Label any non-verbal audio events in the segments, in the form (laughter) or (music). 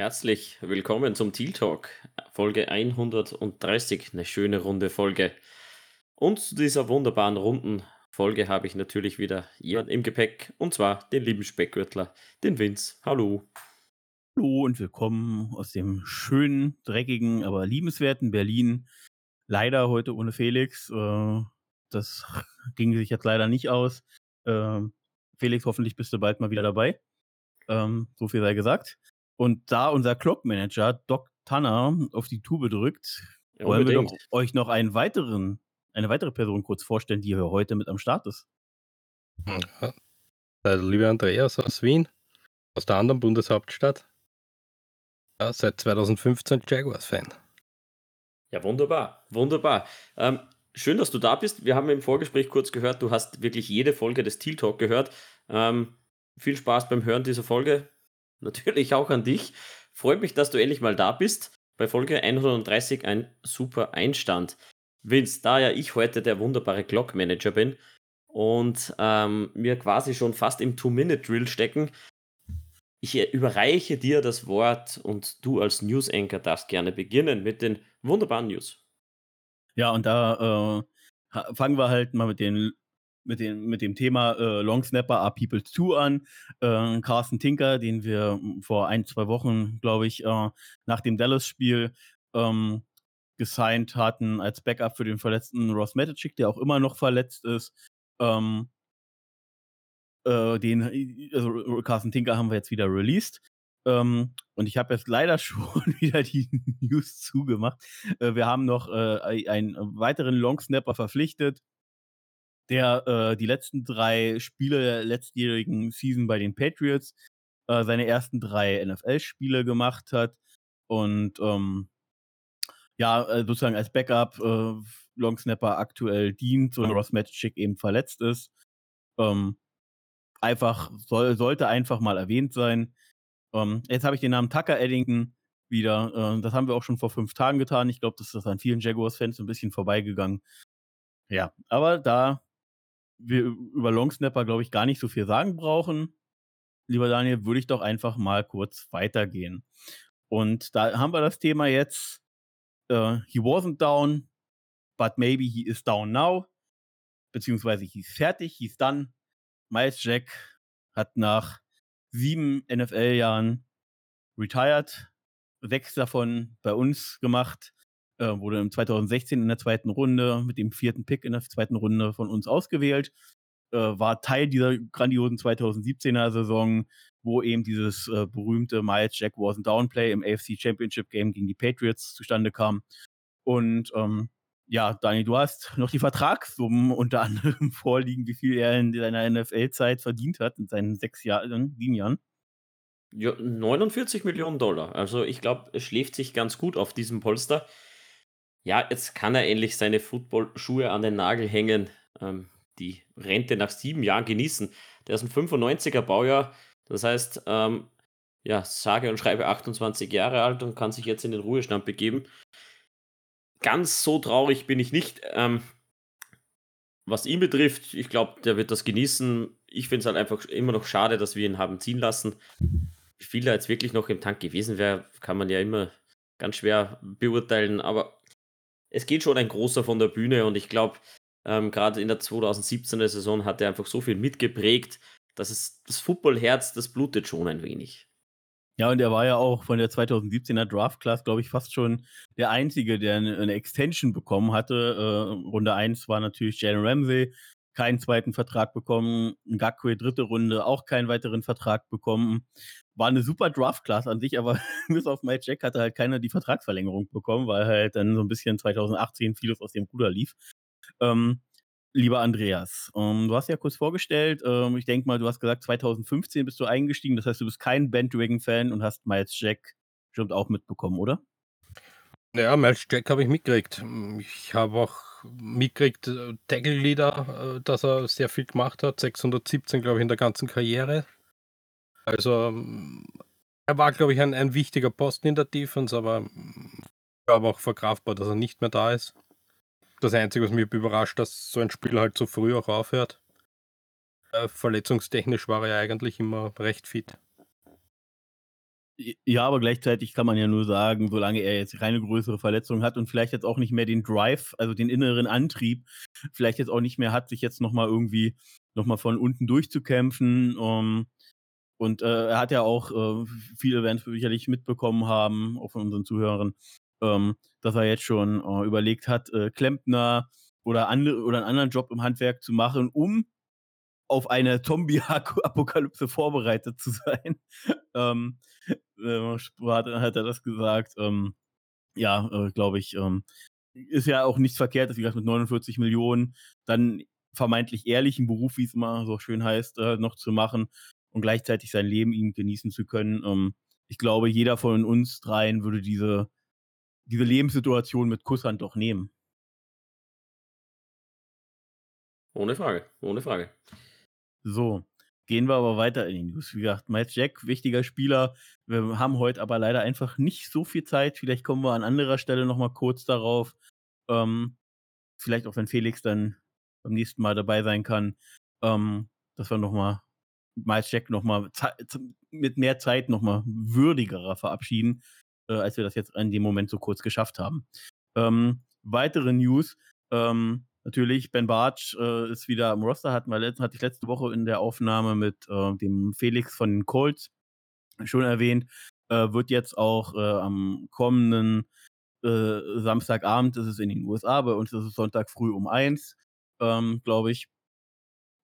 Herzlich willkommen zum Teal Talk, Folge 130, eine schöne runde Folge. Und zu dieser wunderbaren runden Folge habe ich natürlich wieder jemand im Gepäck, und zwar den lieben Speckgürtler, den Vince. Hallo. Hallo und willkommen aus dem schönen, dreckigen, aber liebenswerten Berlin. Leider heute ohne Felix. Äh, das (laughs) ging sich jetzt leider nicht aus. Ähm, Felix, hoffentlich bist du bald mal wieder dabei. Ähm, so viel sei gesagt. Und da unser Clock-Manager Doc Tanner auf die Tube drückt, Ja, wollen wir doch euch noch einen weiteren, eine weitere Person kurz vorstellen, die hier heute mit am Start ist. Ja. Der liebe Andreas aus Wien, aus der anderen Bundeshauptstadt. Ja, seit 2015 Jaguars-Fan. Ja, wunderbar, wunderbar. Ähm, schön, dass du da bist. Wir haben im Vorgespräch kurz gehört, du hast wirklich jede Folge des Teal Talk gehört. Ähm, viel Spaß beim Hören dieser Folge. Natürlich auch an dich. Freut mich, dass du endlich mal da bist. Bei Folge 130 ein super Einstand. Vince, da ja ich heute der wunderbare Clock Manager bin und ähm, quasi schon fast im Two-Minute-Drill stecken, ich äh, überreiche dir das Wort und du als News-Anchor darfst gerne beginnen mit den wunderbaren News. Ja, und da äh, fangen wir halt mal mit, den, mit, den, mit dem Thema äh, Long Snapper are People 2 an. Äh, Carsten Tinker, den wir mm, vor ein, zwei Wochen, glaube ich, äh, nach dem Dallas-Spiel ähm, gesigned hatten als Backup für den verletzten Ross Metacik, der auch immer noch verletzt ist. Ähm, äh, den, also Carsten Tinker haben wir jetzt wieder released. Ähm, und ich habe jetzt leider (laughs) schon wieder die News zugemacht. Äh, wir haben noch äh, einen weiteren Longsnapper verpflichtet, der äh, die letzten drei Spiele der letztjährigen Season bei den Patriots äh, seine ersten drei NFL-Spiele gemacht hat. Und ähm, ja, äh, sozusagen als Backup äh, Longsnapper aktuell dient und Ross Magic eben verletzt ist. Ähm, einfach, soll, sollte einfach mal erwähnt sein. Ähm, jetzt habe ich den Namen Tucker Eddington wieder. Äh, das haben wir auch schon vor fünf Tagen getan. Ich glaube, das ist an vielen Jaguars-Fans ein bisschen vorbeigegangen. Ja, aber da wir über Longsnapper, glaube ich, gar nicht so viel sagen brauchen, lieber Daniel, würde ich doch einfach mal kurz weitergehen. Und da haben wir das Thema jetzt. Äh, he wasn't down, but maybe he is down now. Beziehungsweise he's fertig, he's done. Miles Jack hat nach sieben NFL-Jahren retired, sechs davon bei uns gemacht, äh, wurde im 2016 in der zweiten Runde mit dem vierten Pick in der zweiten Runde von uns ausgewählt, äh, war Teil dieser grandiosen 2017er Saison, wo eben dieses äh, berühmte Miles Jack wasn't down Play im AFC Championship Game gegen die Patriots zustande kam. Und ähm, ja, Dani, du hast noch die Vertragssummen unter anderem (laughs) vorliegen, wie viel er in seiner NFL-Zeit verdient hat, in seinen sechs Jahren, sieben Jahren. Ja, 49 Millionen Dollar. Also ich glaube, es schläft sich ganz gut auf diesem Polster. Ja, jetzt kann er endlich seine Footballschuhe an den Nagel hängen, ähm, die Rente nach sieben Jahren genießen. Der ist ein 95er Baujahr, das heißt, ähm, ja, sage und schreibe 28 Jahre alt und kann sich jetzt in den Ruhestand begeben. Ganz so traurig bin ich nicht. Ähm, was ihn betrifft, ich glaube, der wird das genießen. Ich finde es halt einfach immer noch schade, dass wir ihn haben ziehen lassen. Wie viel da jetzt wirklich noch im Tank gewesen wäre, kann man ja immer ganz schwer beurteilen. Aber es geht schon ein großer von der Bühne und ich glaube, ähm, gerade in der 2017er Saison hat er einfach so viel mitgeprägt, dass es das Footballherz, das blutet schon ein wenig. Ja, und er war ja auch von der 2017er Draft Class, glaube ich, fast schon der Einzige, der eine, eine Extension bekommen hatte. Äh, Runde 1 war natürlich Jalen Ramsey, keinen zweiten Vertrag bekommen. Ngakwe, dritte Runde, auch keinen weiteren Vertrag bekommen. War eine super Draft Class an sich, aber (laughs) bis auf Mike Jack hatte halt keiner die Vertragsverlängerung bekommen, weil halt dann so ein bisschen 2018 vieles aus dem Ruder lief. Ähm, lieber Andreas, ähm, du hast ja kurz vorgestellt, ähm, ich denke mal, du hast gesagt, 2015 bist du eingestiegen, das heißt, du bist kein Bandwagon-Fan und hast Miles Jack bestimmt auch mitbekommen, oder? Ja, Miles Jack habe ich mitgekriegt. Ich habe auch mitgekriegt, äh, Tackle Leader, äh, dass er sehr viel gemacht hat. 617, glaube ich, in der ganzen Karriere. Also, er war, glaube ich, ein, ein wichtiger Posten in der Defense, aber ich glaube auch verkraftbar, dass er nicht mehr da ist. Das Einzige, was mich überrascht, dass so ein Spiel halt so früh auch aufhört. Äh, verletzungstechnisch war er ja eigentlich immer recht fit. Ja, aber gleichzeitig kann man ja nur sagen, solange er jetzt keine größere Verletzung hat und vielleicht jetzt auch nicht mehr den Drive, also den inneren Antrieb, vielleicht jetzt auch nicht mehr hat, sich jetzt nochmal irgendwie nochmal von unten durchzukämpfen. Um, ähm, und äh, er hat ja auch, äh, viele werden es sicherlich mitbekommen haben, auch von unseren Zuhörern, ähm, dass er jetzt schon äh, überlegt hat, äh, Klempner oder, andere, oder einen anderen Job im Handwerk zu machen, um auf eine Zombie-Apokalypse (laughs) vorbereitet zu sein. (laughs) ähm, äh, hat, hat er das gesagt. Ähm, ja, äh, glaube ich, ähm, ist ja auch nichts verkehrt, dass wie gesagt mit 49 Millionen dann vermeintlich ehrlichen Beruf, wie es immer so schön heißt, äh, noch zu machen und gleichzeitig sein Leben ihm genießen zu können. Ähm, ich glaube, jeder von uns dreien würde diese, diese Lebenssituation mit Kusshand doch nehmen. Ohne Frage, ohne Frage. So, gehen wir aber weiter in die News. Wie gesagt, Miles Jack, wichtiger Spieler. Wir haben heute aber leider einfach nicht so viel Zeit. Vielleicht kommen wir an anderer Stelle nochmal kurz darauf. Ähm, vielleicht auch, wenn Felix dann beim nächsten Mal dabei sein kann, ähm, dass wir nochmal Miles Jack nochmal mit mehr Zeit nochmal würdigerer verabschieden, äh, als wir das jetzt in dem Moment so kurz geschafft haben. Ähm, weitere News. Ähm, Natürlich, Ben Bartsch äh, ist wieder am Roster, hatten wir letzt, hatte ich letzte Woche in der Aufnahme mit äh, dem Felix von den Colts schon erwähnt. Äh, wird jetzt auch äh, am kommenden äh, Samstagabend, ist es in den USA, bei uns ist es Sonntag früh um eins, ähm, glaube ich,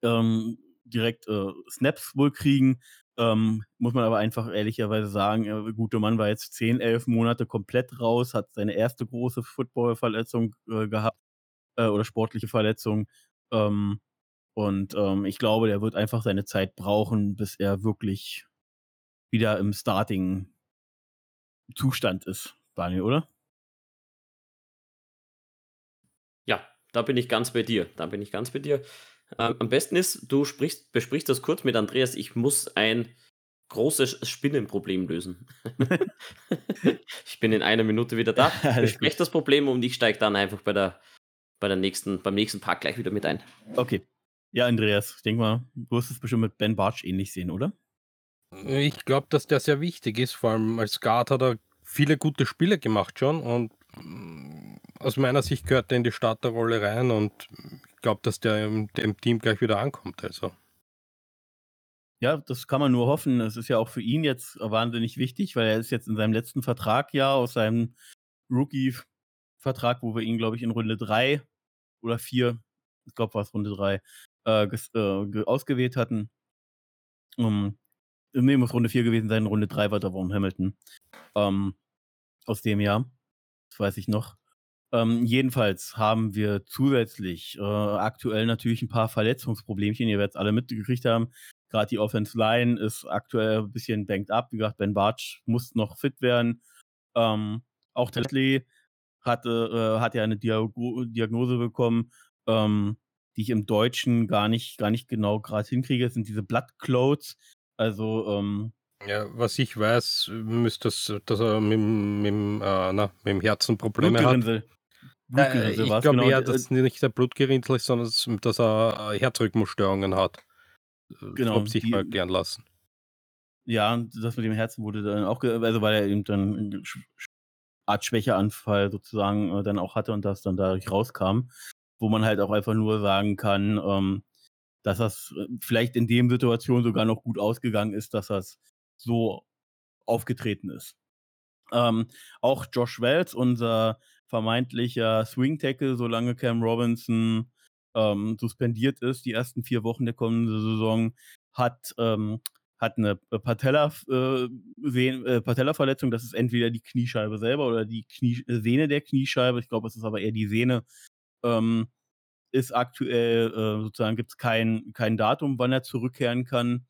ähm, direkt äh, Snaps wohl kriegen. Ähm, muss man aber einfach ehrlicherweise sagen, der gute Mann war jetzt 10, 11 Monate komplett raus, hat seine erste große Football-Verletzung gehabt äh, oder sportliche Verletzung. Ähm, und ähm, ich glaube, der wird einfach seine Zeit brauchen, bis er wirklich wieder im Starting-Zustand ist, Daniel, oder? Ja, da bin ich ganz bei dir. Da bin ich ganz bei dir. Ähm, am besten ist, du sprichst, besprichst das kurz mit Andreas. Ich muss ein großes Spinnenproblem lösen. (laughs) (laughs) ich bin in einer Minute wieder da. (laughs) Bespreche das Problem und ich steige dann einfach bei der bei der nächsten, beim nächsten Park gleich wieder mit ein. Okay. Ja, Andreas, ich denke mal, du wirst es bestimmt mit Ben Bartsch ähnlich sehen, oder? Ich glaube, dass der sehr wichtig ist. Vor allem als Guard hat er viele gute Spiele gemacht schon und mm, aus meiner Sicht gehört er in die Starterrolle rein und ich glaube, dass der im dem Team gleich wieder ankommt. Also. Ja, das kann man nur hoffen. Es ist ja auch für ihn jetzt wahnsinnig wichtig, weil er ist jetzt in seinem letzten Vertrag ja aus seinem Rookie Vertrag, wo wir ihn, glaube ich, in Runde 3 oder 4, ich glaube, war es Runde 3, äh, äh, ausgewählt hatten. Um, nee, muss Runde 4 gewesen sein, Runde 3 war da Warren Hamilton. Ähm, aus dem Jahr. Das weiß ich noch. Ähm, jedenfalls haben wir zusätzlich äh, aktuell natürlich ein paar Verletzungsproblemchen. Ihr werdet es alle mitgekriegt haben. Gerade die Offense Line ist aktuell ein bisschen banked up. Wie gesagt, Ben Bartsch muss noch fit werden. Ähm, auch Tetley hatte, äh, hat ja eine Diago Diagnose bekommen, ähm, die ich im Deutschen gar nicht, gar nicht genau gerade hinkriege. Das sind diese Blood Clothes. Also, ähm, ja, was ich weiß, müsste das, dass er mit, mit, äh, na, mit dem Herzen Probleme hat. Äh, ich glaube genau, eher, dass es nicht der Blutgerinnsel ist, sondern dass er äh, Herzrhythmusstörungen hat. Genau. Das sich die, mal gern lassen. Ja, das mit dem Herzen wurde dann auch, also weil er eben dann Art Schwächeanfall sozusagen äh, dann auch hatte und das dann dadurch rauskam, wo man halt auch einfach nur sagen kann, ähm, dass das äh, vielleicht in dem Situation sogar noch gut ausgegangen ist, dass das so aufgetreten ist. Ähm, auch Josh Wells, unser vermeintlicher Swing Tackle, solange Cam Robinson ähm, suspendiert ist, die ersten vier Wochen der kommenden Saison, hat ähm, hat eine äh, äh, äh, Patella-Verletzung. Das ist entweder die Kniescheibe selber oder die Knie äh, Sehne der Kniescheibe. Ich glaube, es ist aber eher die Sehne. Ähm, ist aktuell äh, sozusagen gibt es kein, kein Datum, wann er zurückkehren kann.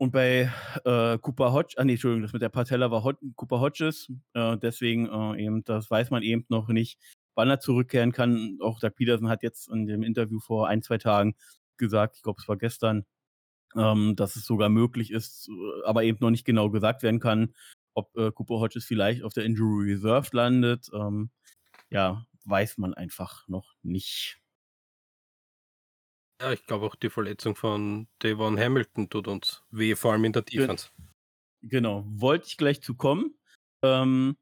Und bei äh, Cooper Hodge, ah nee, Entschuldigung, das mit der Patella war Hod Cooper Hodges, äh, deswegen äh, eben, das weiß man eben noch nicht, wann er zurückkehren kann. Auch Doug Peterson hat jetzt in dem Interview vor ein, zwei Tagen gesagt, ich glaube, es war gestern, ähm, dass es sogar möglich ist, aber eben noch nicht genau gesagt werden kann, ob äh, Cooper Hodges vielleicht auf der Injury Reserve landet. Ähm, ja, weiß man einfach noch nicht. Ja, ich glaube auch die Verletzung von Devon Hamilton tut uns weh, vor allem in der Defense. Genau, wollte ich gleich zu kommen. Ähm,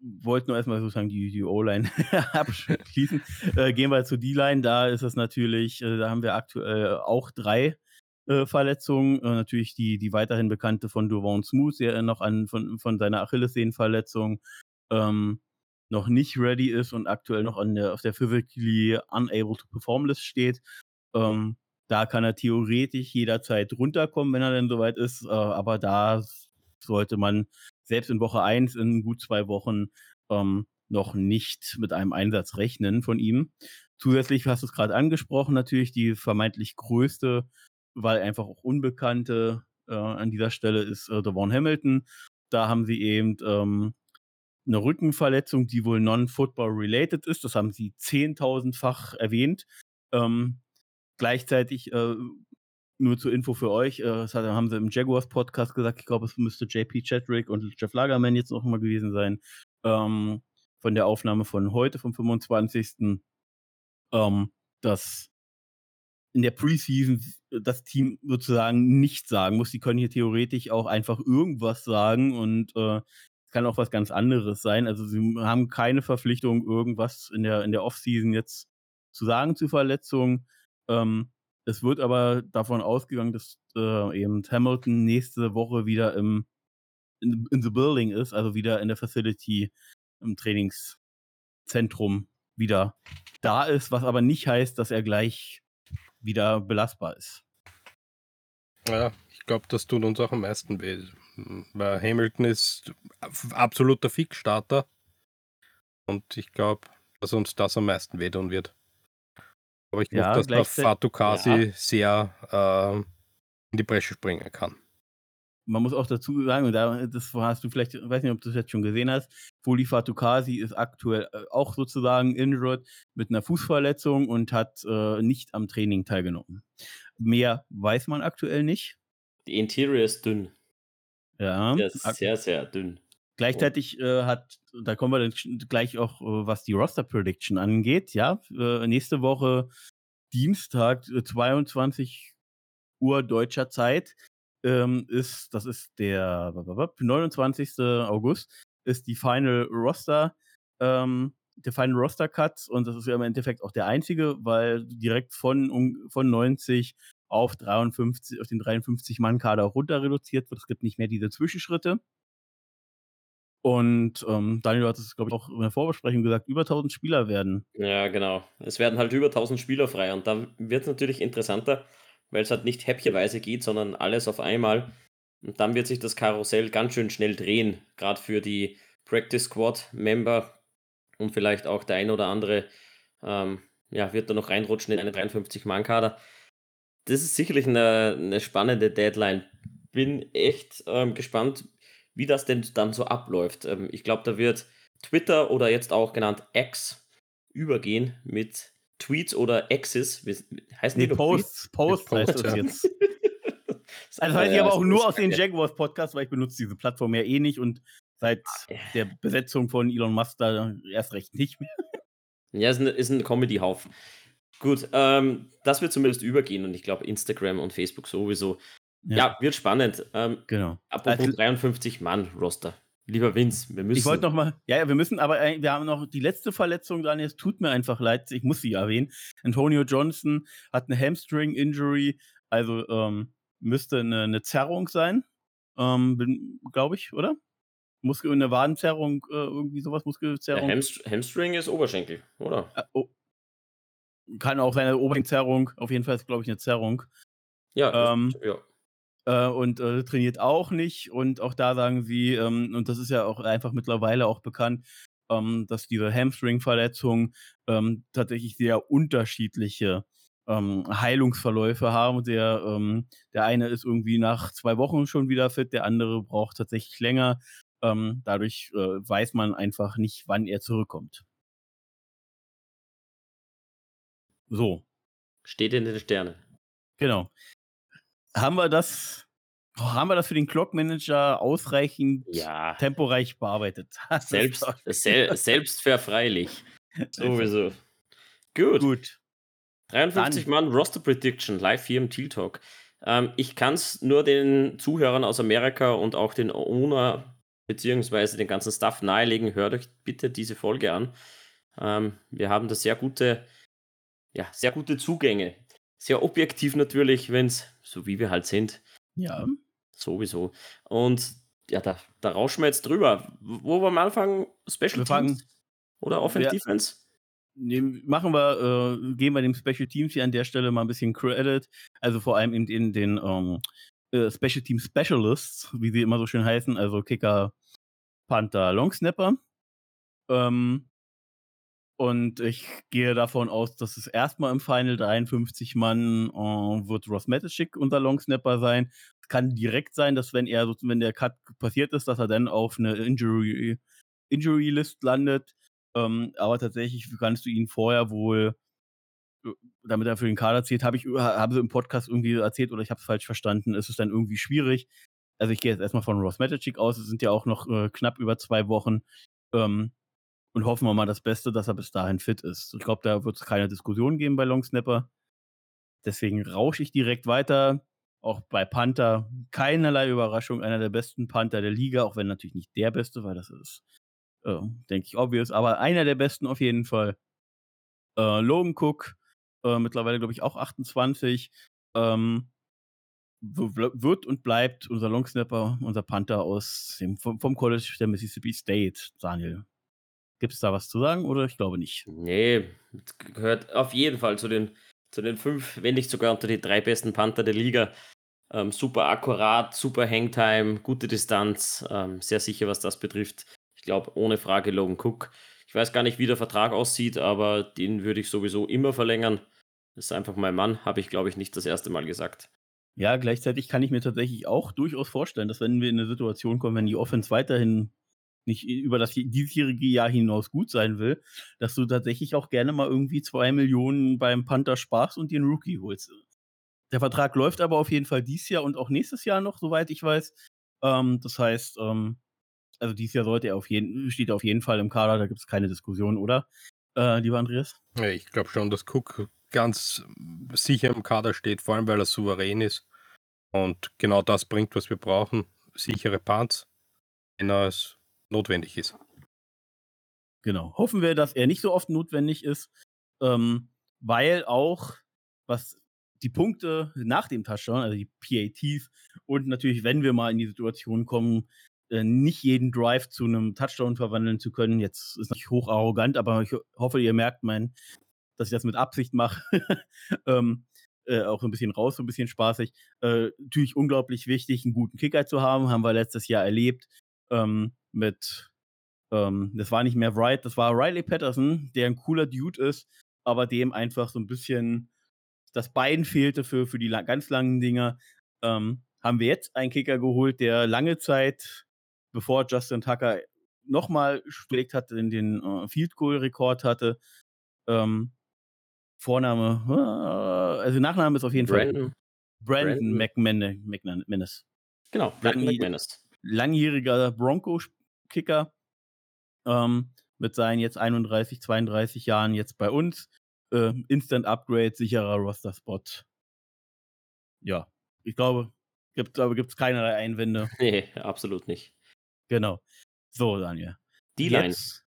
wollte nur erstmal sozusagen die, die O-Line (laughs) abschließen. Äh, gehen wir zu D-Line. Da ist es natürlich, äh, da haben wir aktuell auch drei äh, Verletzungen. Äh, natürlich die, die weiterhin bekannte von Duvon Smooth, der noch an, von, von seiner Achillessehnenverletzung ähm, noch nicht ready ist und aktuell noch an der, auf der physically unable to perform list steht. Ähm, da kann er theoretisch jederzeit runterkommen, wenn er denn soweit ist. Äh, aber da sollte man selbst in Woche 1 in gut zwei Wochen ähm, noch nicht mit einem Einsatz rechnen von ihm. Zusätzlich hast du es gerade angesprochen, natürlich die vermeintlich größte, weil einfach auch unbekannte äh, an dieser Stelle ist äh, Devon Hamilton. Da haben sie eben ähm, eine Rückenverletzung, die wohl non-football-related ist. Das haben sie zehntausendfach erwähnt. Ähm, gleichzeitig äh, nur zur Info für euch, äh, das haben sie im Jaguars Podcast gesagt, ich glaube, es müsste JP Chadrick und Jeff Lagerman jetzt noch mal gewesen sein, ähm, von der Aufnahme von heute, vom 25. Ähm, dass in der Preseason das Team sozusagen nicht sagen muss. Die können hier theoretisch auch einfach irgendwas sagen und äh, es kann auch was ganz anderes sein. Also sie haben keine Verpflichtung, irgendwas in der, in der Offseason jetzt zu sagen zu Verletzungen. Ähm, es wird aber davon ausgegangen, dass äh, eben Hamilton nächste Woche wieder im in, in the building ist, also wieder in der Facility im Trainingszentrum wieder da ist, was aber nicht heißt, dass er gleich wieder belastbar ist. Ja, ich glaube, das tut uns auch am meisten weh. Weil Hamilton ist absoluter Fixstarter. Und ich glaube, dass uns das am meisten wehtun wird. Aber ich ja, hoffe, dass der Fatukasi ja. sehr äh, in die Bresche springen kann. Man muss auch dazu sagen, da, das hast du vielleicht, weiß nicht, ob du das jetzt schon gesehen hast, Foli Fatukasi ist aktuell äh, auch sozusagen injured mit einer Fußverletzung und hat äh, nicht am Training teilgenommen. Mehr weiß man aktuell nicht. Die Interior ist dünn. Ja. Der ist sehr, sehr dünn. Gleichzeitig äh, hat, da kommen wir dann gleich auch, äh, was die Roster Prediction angeht, ja, äh, nächste Woche Dienstag, 22 äh, Uhr deutscher Zeit, ähm, ist, das ist der 29. August, ist die Final Roster, ähm, der Final Roster Cut und das ist ja im Endeffekt auch der einzige, weil direkt von, von 90 auf 53, auf den 53 Mann Kader runter reduziert wird. Es gibt nicht mehr diese Zwischenschritte. Und ähm, Daniel hat es, glaube ich, auch in der Vorbesprechung gesagt, über 1000 Spieler werden. Ja, genau. Es werden halt über 1000 Spieler frei. Und dann wird es natürlich interessanter, weil es halt nicht häppchenweise geht, sondern alles auf einmal. Und dann wird sich das Karussell ganz schön schnell drehen, gerade für die Practice Squad Member und vielleicht auch der ein oder andere ähm, ja, wird da noch reinrutschen in eine 53-Mann-Kader. Das ist sicherlich eine, eine spannende Deadline. Bin echt ähm, gespannt, wie das denn dann so abläuft. Ähm, ich glaube, da wird Twitter oder jetzt auch genannt X übergehen mit Tweets oder X's. Heißen nee, Posts, Posts heißt das jetzt. (laughs) also weiß ich aber auch nur aus den Jaguars Podcasts, weil ich benutze diese Plattform ja eh nicht und seit der Besetzung von Elon Musk da erst recht nicht mehr. Ja, ist ein, ist ein Comedy-Haufen. Gut, ähm, das wird zumindest übergehen und ich glaube Instagram und Facebook sowieso. Ja, ja wird spannend. Ähm, genau. Apropos also, 53 Mann Roster. Lieber Vince, wir müssen. Ich wollte noch mal, ja, wir müssen, aber wir haben noch die letzte Verletzung dran. Es tut mir einfach leid, ich muss sie erwähnen. Antonio Johnson hat eine Hamstring-Injury, also ähm, müsste eine, eine, Zerrung sein, ähm, glaube ich, oder? Muskel, eine Wadenzerrung, äh, irgendwie sowas, Muskelzerrung. Ja, Hamstring ist Oberschenkel, oder? Äh, oh. Kann auch seine Oberschenkzerrung, auf jeden Fall ist, glaube ich, eine Zerrung. Ja, ähm, ja äh, und äh, trainiert auch nicht. Und auch da sagen sie, ähm, und das ist ja auch einfach mittlerweile auch bekannt, ähm, dass diese Hamstring-Verletzungen ähm, tatsächlich sehr unterschiedliche ähm, Heilungsverläufe haben. Der, ähm, der eine ist irgendwie nach zwei Wochen schon wieder fit, der andere braucht tatsächlich länger. Ähm, dadurch äh, weiß man einfach nicht, wann er zurückkommt. So. Steht in den Sternen. Genau haben wir das, haben wir das für den Clock-Manager ausreichend ja. temporeich bearbeitet? (laughs) Selbst, sel selbstverfreilich. (laughs) Sowieso. Gut. Gut. 53 Dann. Mann Roster Prediction live hier im Teal Talk. Ähm, ich kann es nur den Zuhörern aus Amerika und auch den Owner beziehungsweise den ganzen Staff nahelegen, hört euch bitte diese Folge an. Ähm, wir haben da sehr gute, ja, sehr gute Zugänge. Sehr objektiv natürlich, wenn es, so wie wir halt sind. Ja. Sowieso. Und ja, da, da rauschen wir jetzt drüber. Wo wir am Anfang Special Wir Teams oder Offense wir, Defense? machen wir, äh, geben wir dem Special Teams hier an der Stelle mal ein bisschen Credit. Also vor allem in, in den ähm, äh, Special Team Specialists, wie sie immer so schön heißen, also Kicker, Panther, Longsnapper. Ähm, und ich gehe davon aus, dass es erstmal im Final 53 Mann äh, wird Ross Matischik unser Longsnapper sein. Es kann direkt sein, dass wenn er, wenn der Cut passiert ist, dass er dann auf eine Injury, Injury List landet. Ähm, aber tatsächlich kannst du ihn vorher wohl, äh, damit er für den Kader zählt, habe ich haben sie im Podcast irgendwie erzählt oder ich habe es falsch verstanden, ist es dann irgendwie schwierig. Also ich gehe jetzt erstmal von Ross Matischik aus. Es sind ja auch noch äh, knapp über zwei Wochen. Ähm, und hoffen wir mal das Beste, dass er bis dahin fit ist. Ich glaube, da wird es keine Diskussion geben bei Longsnapper. Deswegen rausche ich direkt weiter. Auch bei Panther keinerlei Überraschung, einer der besten Panther der Liga, auch wenn natürlich nicht der beste, weil das ist, äh, denke ich, obvious, aber einer der besten auf jeden Fall. Äh, Logan Cook, äh, mittlerweile glaube ich auch 28, ähm, wird und bleibt unser Longsnapper, unser Panther aus dem, vom, vom College der Mississippi State, Daniel. Gibt es da was zu sagen oder ich glaube nicht? Nee, gehört auf jeden Fall zu den, zu den fünf, wenn nicht sogar unter die drei besten Panther der Liga. Ähm, super akkurat, super Hangtime, gute Distanz, ähm, sehr sicher, was das betrifft. Ich glaube, ohne Frage Logan Cook. Ich weiß gar nicht, wie der Vertrag aussieht, aber den würde ich sowieso immer verlängern. Das ist einfach mein Mann, habe ich, glaube ich, nicht das erste Mal gesagt. Ja, gleichzeitig kann ich mir tatsächlich auch durchaus vorstellen, dass wenn wir in eine Situation kommen, wenn die Offense weiterhin nicht über das diesjährige Jahr hinaus gut sein will, dass du tatsächlich auch gerne mal irgendwie zwei Millionen beim Panther sparst und den Rookie holst. Der Vertrag läuft aber auf jeden Fall dieses Jahr und auch nächstes Jahr noch, soweit ich weiß. Ähm, das heißt, ähm, also dieses Jahr sollte er auf jeden, steht er auf jeden Fall im Kader, da gibt es keine Diskussion, oder? Äh, lieber Andreas? Ja, ich glaube schon, dass Cook ganz sicher im Kader steht, vor allem weil er souverän ist und genau das bringt, was wir brauchen. Sichere Punts, wenn er notwendig ist. Genau. Hoffen wir, dass er nicht so oft notwendig ist, ähm, weil auch was die Punkte nach dem Touchdown, also die PATs und natürlich, wenn wir mal in die Situation kommen, äh, nicht jeden Drive zu einem Touchdown verwandeln zu können. Jetzt ist natürlich hoch arrogant, aber ich ho- hoffe, ihr merkt mein, dass ich das mit Absicht mache. (laughs) ähm, äh, auch ein bisschen raus, so ein bisschen spaßig. Äh, natürlich unglaublich wichtig, einen guten Kicker zu haben, haben wir letztes Jahr erlebt ähm, mit ähm, das war nicht mehr Wright, das war Riley Patterson, der ein cooler Dude ist, aber dem einfach so ein bisschen das Bein fehlte für, für die la ganz langen Dinger. Ähm, haben wir jetzt einen Kicker geholt, der lange Zeit, bevor Justin Tucker nochmal gelegt hat, in den äh, Field Goal Rekord hatte. Ähm, Vorname, äh, also Nachname ist auf jeden Fall Brandon, Brandon Brandon. McManus. Genau, Brandon McManus. Langjähriger Bronco-Kicker ähm, mit seinen jetzt 31, 32 Jahren jetzt bei uns. Äh, Instant Upgrade, sicherer Roster-Spot. Ja, ich glaube, gibt aber gibt's keinerlei Einwände. (laughs) Nee, absolut nicht. Genau. So, Daniel. Die Line. Jetzt,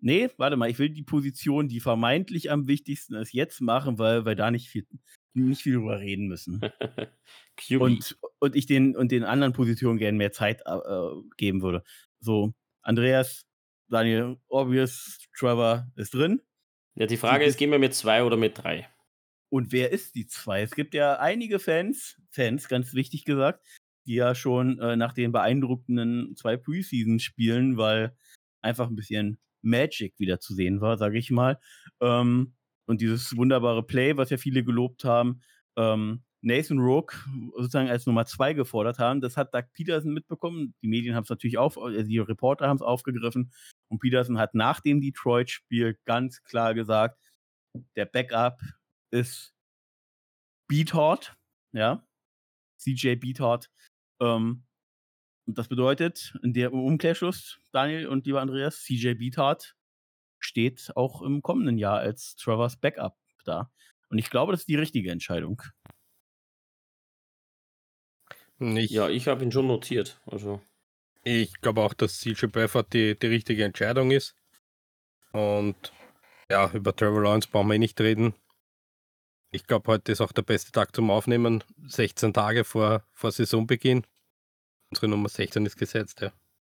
nee, warte mal, ich will die Position, die vermeintlich am wichtigsten ist, jetzt machen, weil wir da nicht viel, nicht viel drüber reden müssen. (laughs) Und, und ich den und den anderen Positionen gerne mehr Zeit äh, geben würde. So, Andreas, Daniel, Obvious, Trevor ist drin. ja, die Frage ist, gehen wir mit zwei oder mit drei? Und wer ist die zwei? Es gibt ja einige Fans, Fans, ganz wichtig gesagt, die ja schon äh, nach den beeindruckenden zwei Preseason-Spielen, weil einfach ein bisschen Magic wieder zu sehen war, sage ich mal. Ähm, und dieses wunderbare Play, was ja viele gelobt haben, ähm, Nathan Rook sozusagen als Nummer zwei gefordert haben. Das hat Doug Peterson mitbekommen. Die Medien haben es natürlich auf, also die Reporter haben es aufgegriffen. Und Peterson hat nach dem Detroit-Spiel ganz klar gesagt, der Backup ist Beathard, ja, CJ Beathard. Ähm, und das bedeutet, in der Umkehrschluss, Daniel und lieber Andreas, CJ Beathard steht auch im kommenden Jahr als Travers Backup da. Und ich glaube, das ist die richtige Entscheidung. Nicht. Ja, ich habe ihn schon notiert. Also. Ich glaube auch, dass CJ Beffert die, die richtige Entscheidung ist. Und ja, über Trevor Lawrence brauchen wir eh nicht reden. Ich glaube, heute ist auch der beste Tag zum Aufnehmen. 16 Tage vor, vor Saisonbeginn. Unsere Nummer 16 ist gesetzt, ja.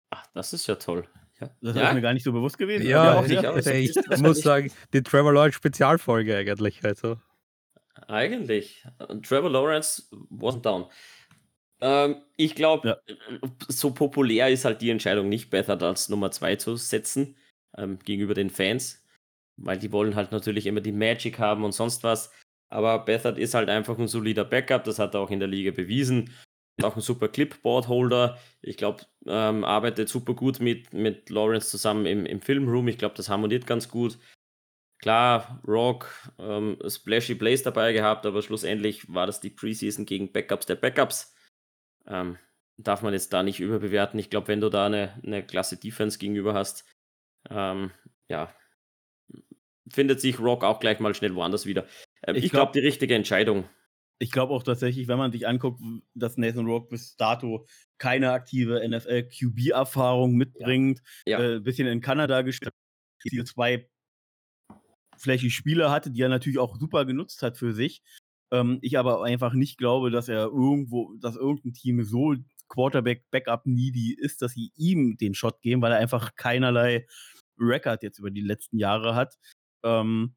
Ach, das ist ja toll. Ja. Das ja. ist mir gar nicht so bewusst gewesen. Ja, auch ich, so ich, ist das muss sagen, die Trevor Lawrence Spezialfolge eigentlich. Also. Eigentlich. Trevor Lawrence wasn't down. Ähm, ich glaube, so populär ist halt die Entscheidung nicht, Bethard als Nummer 2 zu setzen ähm, gegenüber den Fans, weil die wollen halt natürlich immer die Magic haben und sonst was. Aber Bethard ist halt einfach ein solider Backup, das hat er auch in der Liga bewiesen. Auch ein super Clipboard-Holder. Ich glaube, ähm, arbeitet super gut mit, mit Lawrence zusammen im, im Filmroom. Ich glaube, das harmoniert ganz gut. Klar, Rock, ähm, Splashy Plays dabei gehabt, aber schlussendlich war das die Preseason gegen Backups der Backups. Ähm, darf man jetzt da nicht überbewerten. Ich glaube, wenn du da eine, eine klasse Defense gegenüber hast, ähm, ja, findet sich Rock auch gleich mal schnell woanders wieder. Ähm, Ich ich glaube, glaub- die richtige Entscheidung. Ich glaube auch tatsächlich, wenn man sich anguckt, dass Nathan Rourke bis dato keine aktive NFL-QB-Erfahrung mitbringt, Ja. ein äh, bisschen in Kanada gespielt, die zwei flächige Spiele hatte, die er natürlich auch super genutzt hat für sich. Ähm, ich aber einfach nicht glaube, dass er irgendwo, dass irgendein Team so Quarterback-Backup-needy ist, dass sie ihm den Shot geben, weil er einfach keinerlei Record jetzt über die letzten Jahre hat. Ähm,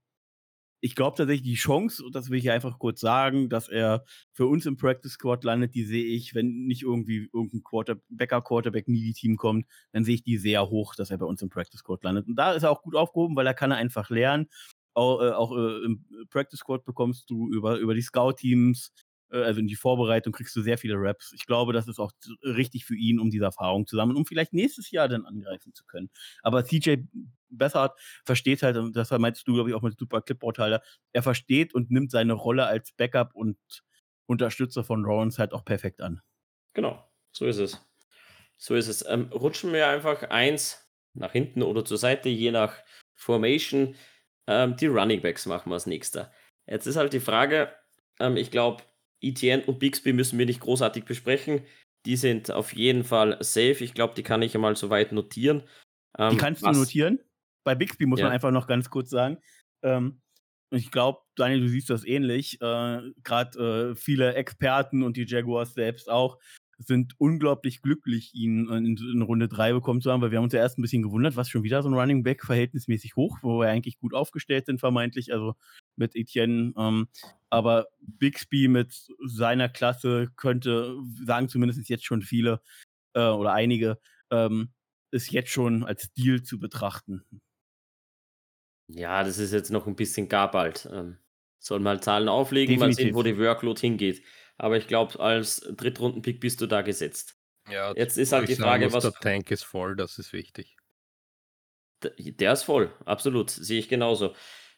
ich glaube tatsächlich, die Chance, und das will ich einfach kurz sagen, dass er für uns im Practice Squad landet, die sehe ich, wenn nicht irgendwie irgendein Quarter Backup Quarterback Needy Team kommt, dann sehe ich die sehr hoch, dass er bei uns im Practice Squad landet. Und da ist er auch gut aufgehoben, weil er kann er einfach lernen. Auch, äh, auch äh, im Practice Squad bekommst du über, über die Scout-Teams, äh, also in die Vorbereitung kriegst du sehr viele Raps. Ich glaube, das ist auch richtig für ihn, um diese Erfahrung zu sammeln, um vielleicht nächstes Jahr dann angreifen zu können. Aber CJ Bessart versteht halt, und das meinst du, glaube ich, auch mit Super Clipboard-Halter, er versteht und nimmt seine Rolle als Backup und Unterstützer von Lawrence halt auch perfekt an. Genau, so ist es. So ist es. Ähm, rutschen wir einfach eins nach hinten oder zur Seite, je nach Formation. Ähm, die Running Backs machen wir als nächster. Jetzt ist halt die Frage, ähm, ich glaube, ETN und Bixby müssen wir nicht großartig besprechen. Die sind auf jeden Fall safe. Ich glaube, die kann ich einmal so weit notieren. Ähm, Die kannst was- du notieren. Bei Bixby muss Ja. man einfach noch ganz kurz sagen. Ähm, ich glaube, Daniel, du siehst das ähnlich. Äh, Gerade äh, viele Experten und die Jaguars selbst auch sind unglaublich glücklich, ihn in, in Runde 3 bekommen zu haben, weil wir haben uns ja erst ein bisschen gewundert, was schon wieder so ein Running Back verhältnismäßig hoch, wo wir eigentlich gut aufgestellt sind, vermeintlich, also mit Etienne. Ähm, aber Bixby mit seiner Klasse könnte, sagen zumindest jetzt schon viele äh, oder einige, ähm, ist jetzt schon als Deal zu betrachten. Ja, das ist jetzt noch ein bisschen gar bald. Ähm, soll mal Zahlen auflegen, mal sehen, Definitiv. wo die Workload hingeht. Aber ich glaube, als Drittrunden-Pick bist du da gesetzt. Ja, Jetzt ist halt die Frage, muss, was- Der Tank ist voll, das ist wichtig. Der ist voll, absolut, sehe ich genauso.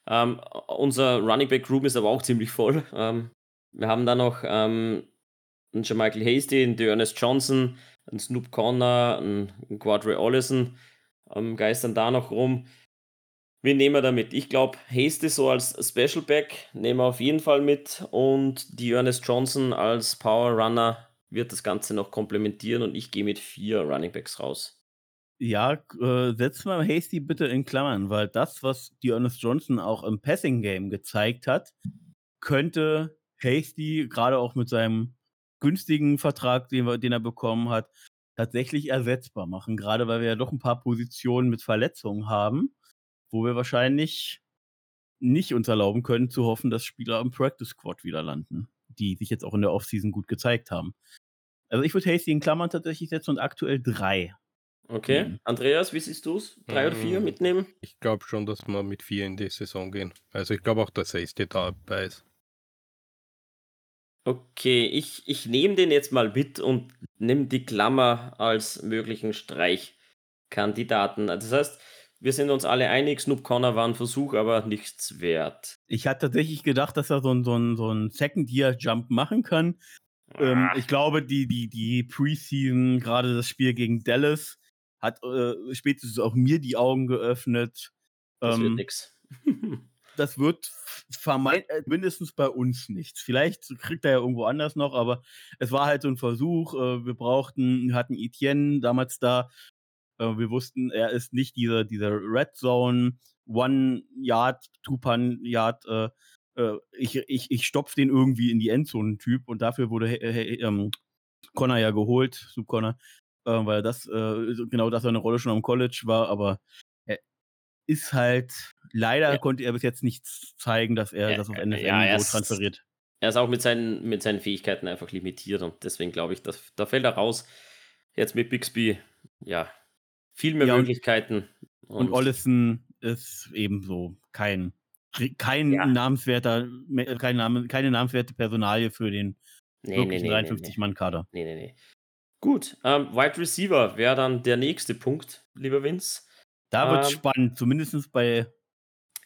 Ähm, unser Running Back Room ist aber auch ziemlich voll. Ähm, wir haben da noch ähm, einen Michael Hasty, einen Ernest Johnson, einen Snoop Connor, einen, einen Quadre Ollison, ähm, geistern da noch rum. Wen nehmen wir da mit? Ich glaube, Hasty so als Special Back nehmen wir auf jeden Fall mit und die Ernest Johnson als Power Runner wird das Ganze noch komplementieren und ich gehe mit vier Running Backs raus. Ja, äh, setz mal Hasty bitte in Klammern, weil das, was die Ernest Johnson auch im Passing Game gezeigt hat, könnte Hasty gerade auch mit seinem günstigen Vertrag, den, wir, den er bekommen hat, tatsächlich ersetzbar machen. Gerade weil wir ja doch ein paar Positionen mit Verletzungen haben, wo wir wahrscheinlich nicht uns erlauben können, zu hoffen, dass Spieler im Practice Squad wieder landen, die sich jetzt auch in der Offseason gut gezeigt haben. Also ich würde Hasty in Klammern tatsächlich setzen und aktuell drei. Okay, Mhm. Andreas, wie siehst du es? Drei oder vier Mhm. mitnehmen? Ich glaube schon, dass wir mit vier in die Saison gehen. Also ich glaube auch, dass Safety dabei ist. Okay, ich, ich nehme den jetzt mal mit und nehme die Klammer als möglichen Streichkandidaten. Das heißt, wir sind uns alle einig, Snoop Connor war ein Versuch, aber nichts wert. Ich hatte tatsächlich gedacht, dass er so ein, so ein, so ein Second-Year-Jump machen kann. Ähm, ich glaube, die, die, die Preseason, gerade das Spiel gegen Dallas, hat äh, spätestens auch mir die Augen geöffnet. das wird Ähm, nix. (laughs) das wird vermeint, äh, mindestens bei uns nichts. Vielleicht kriegt er ja irgendwo anders noch, aber es war halt so ein Versuch. Äh, wir brauchten, hatten Etienne damals da. Äh, wir wussten, er ist nicht dieser, dieser Red Zone, One Yard, Two Pan Yard. ich, ich, ich stopfe den irgendwie in die Endzone-Typ und dafür wurde ähm, Connor ja geholt, Sub Connor, weil das genau das eine Rolle schon am College war, aber ist halt, leider ja. konnte er bis jetzt nicht zeigen, dass er ja, das auf NFL-Niveau ja, transferiert. Er ist auch mit seinen, mit seinen Fähigkeiten einfach limitiert und deswegen glaube ich, dass, da fällt er raus. Jetzt mit Bixby, ja, viel mehr Möglichkeiten. Und, und Ollison ist ebenso kein, kein namenswerter, kein Name, keine namenswerte Personalie für den nee, wirklichen nee, nee, 53-Mann-Kader. Nee, nee, nee. Gut, ähm, Wide Receiver wäre dann der nächste Punkt, lieber Vince. Da wird ähm, spannend, zumindest bei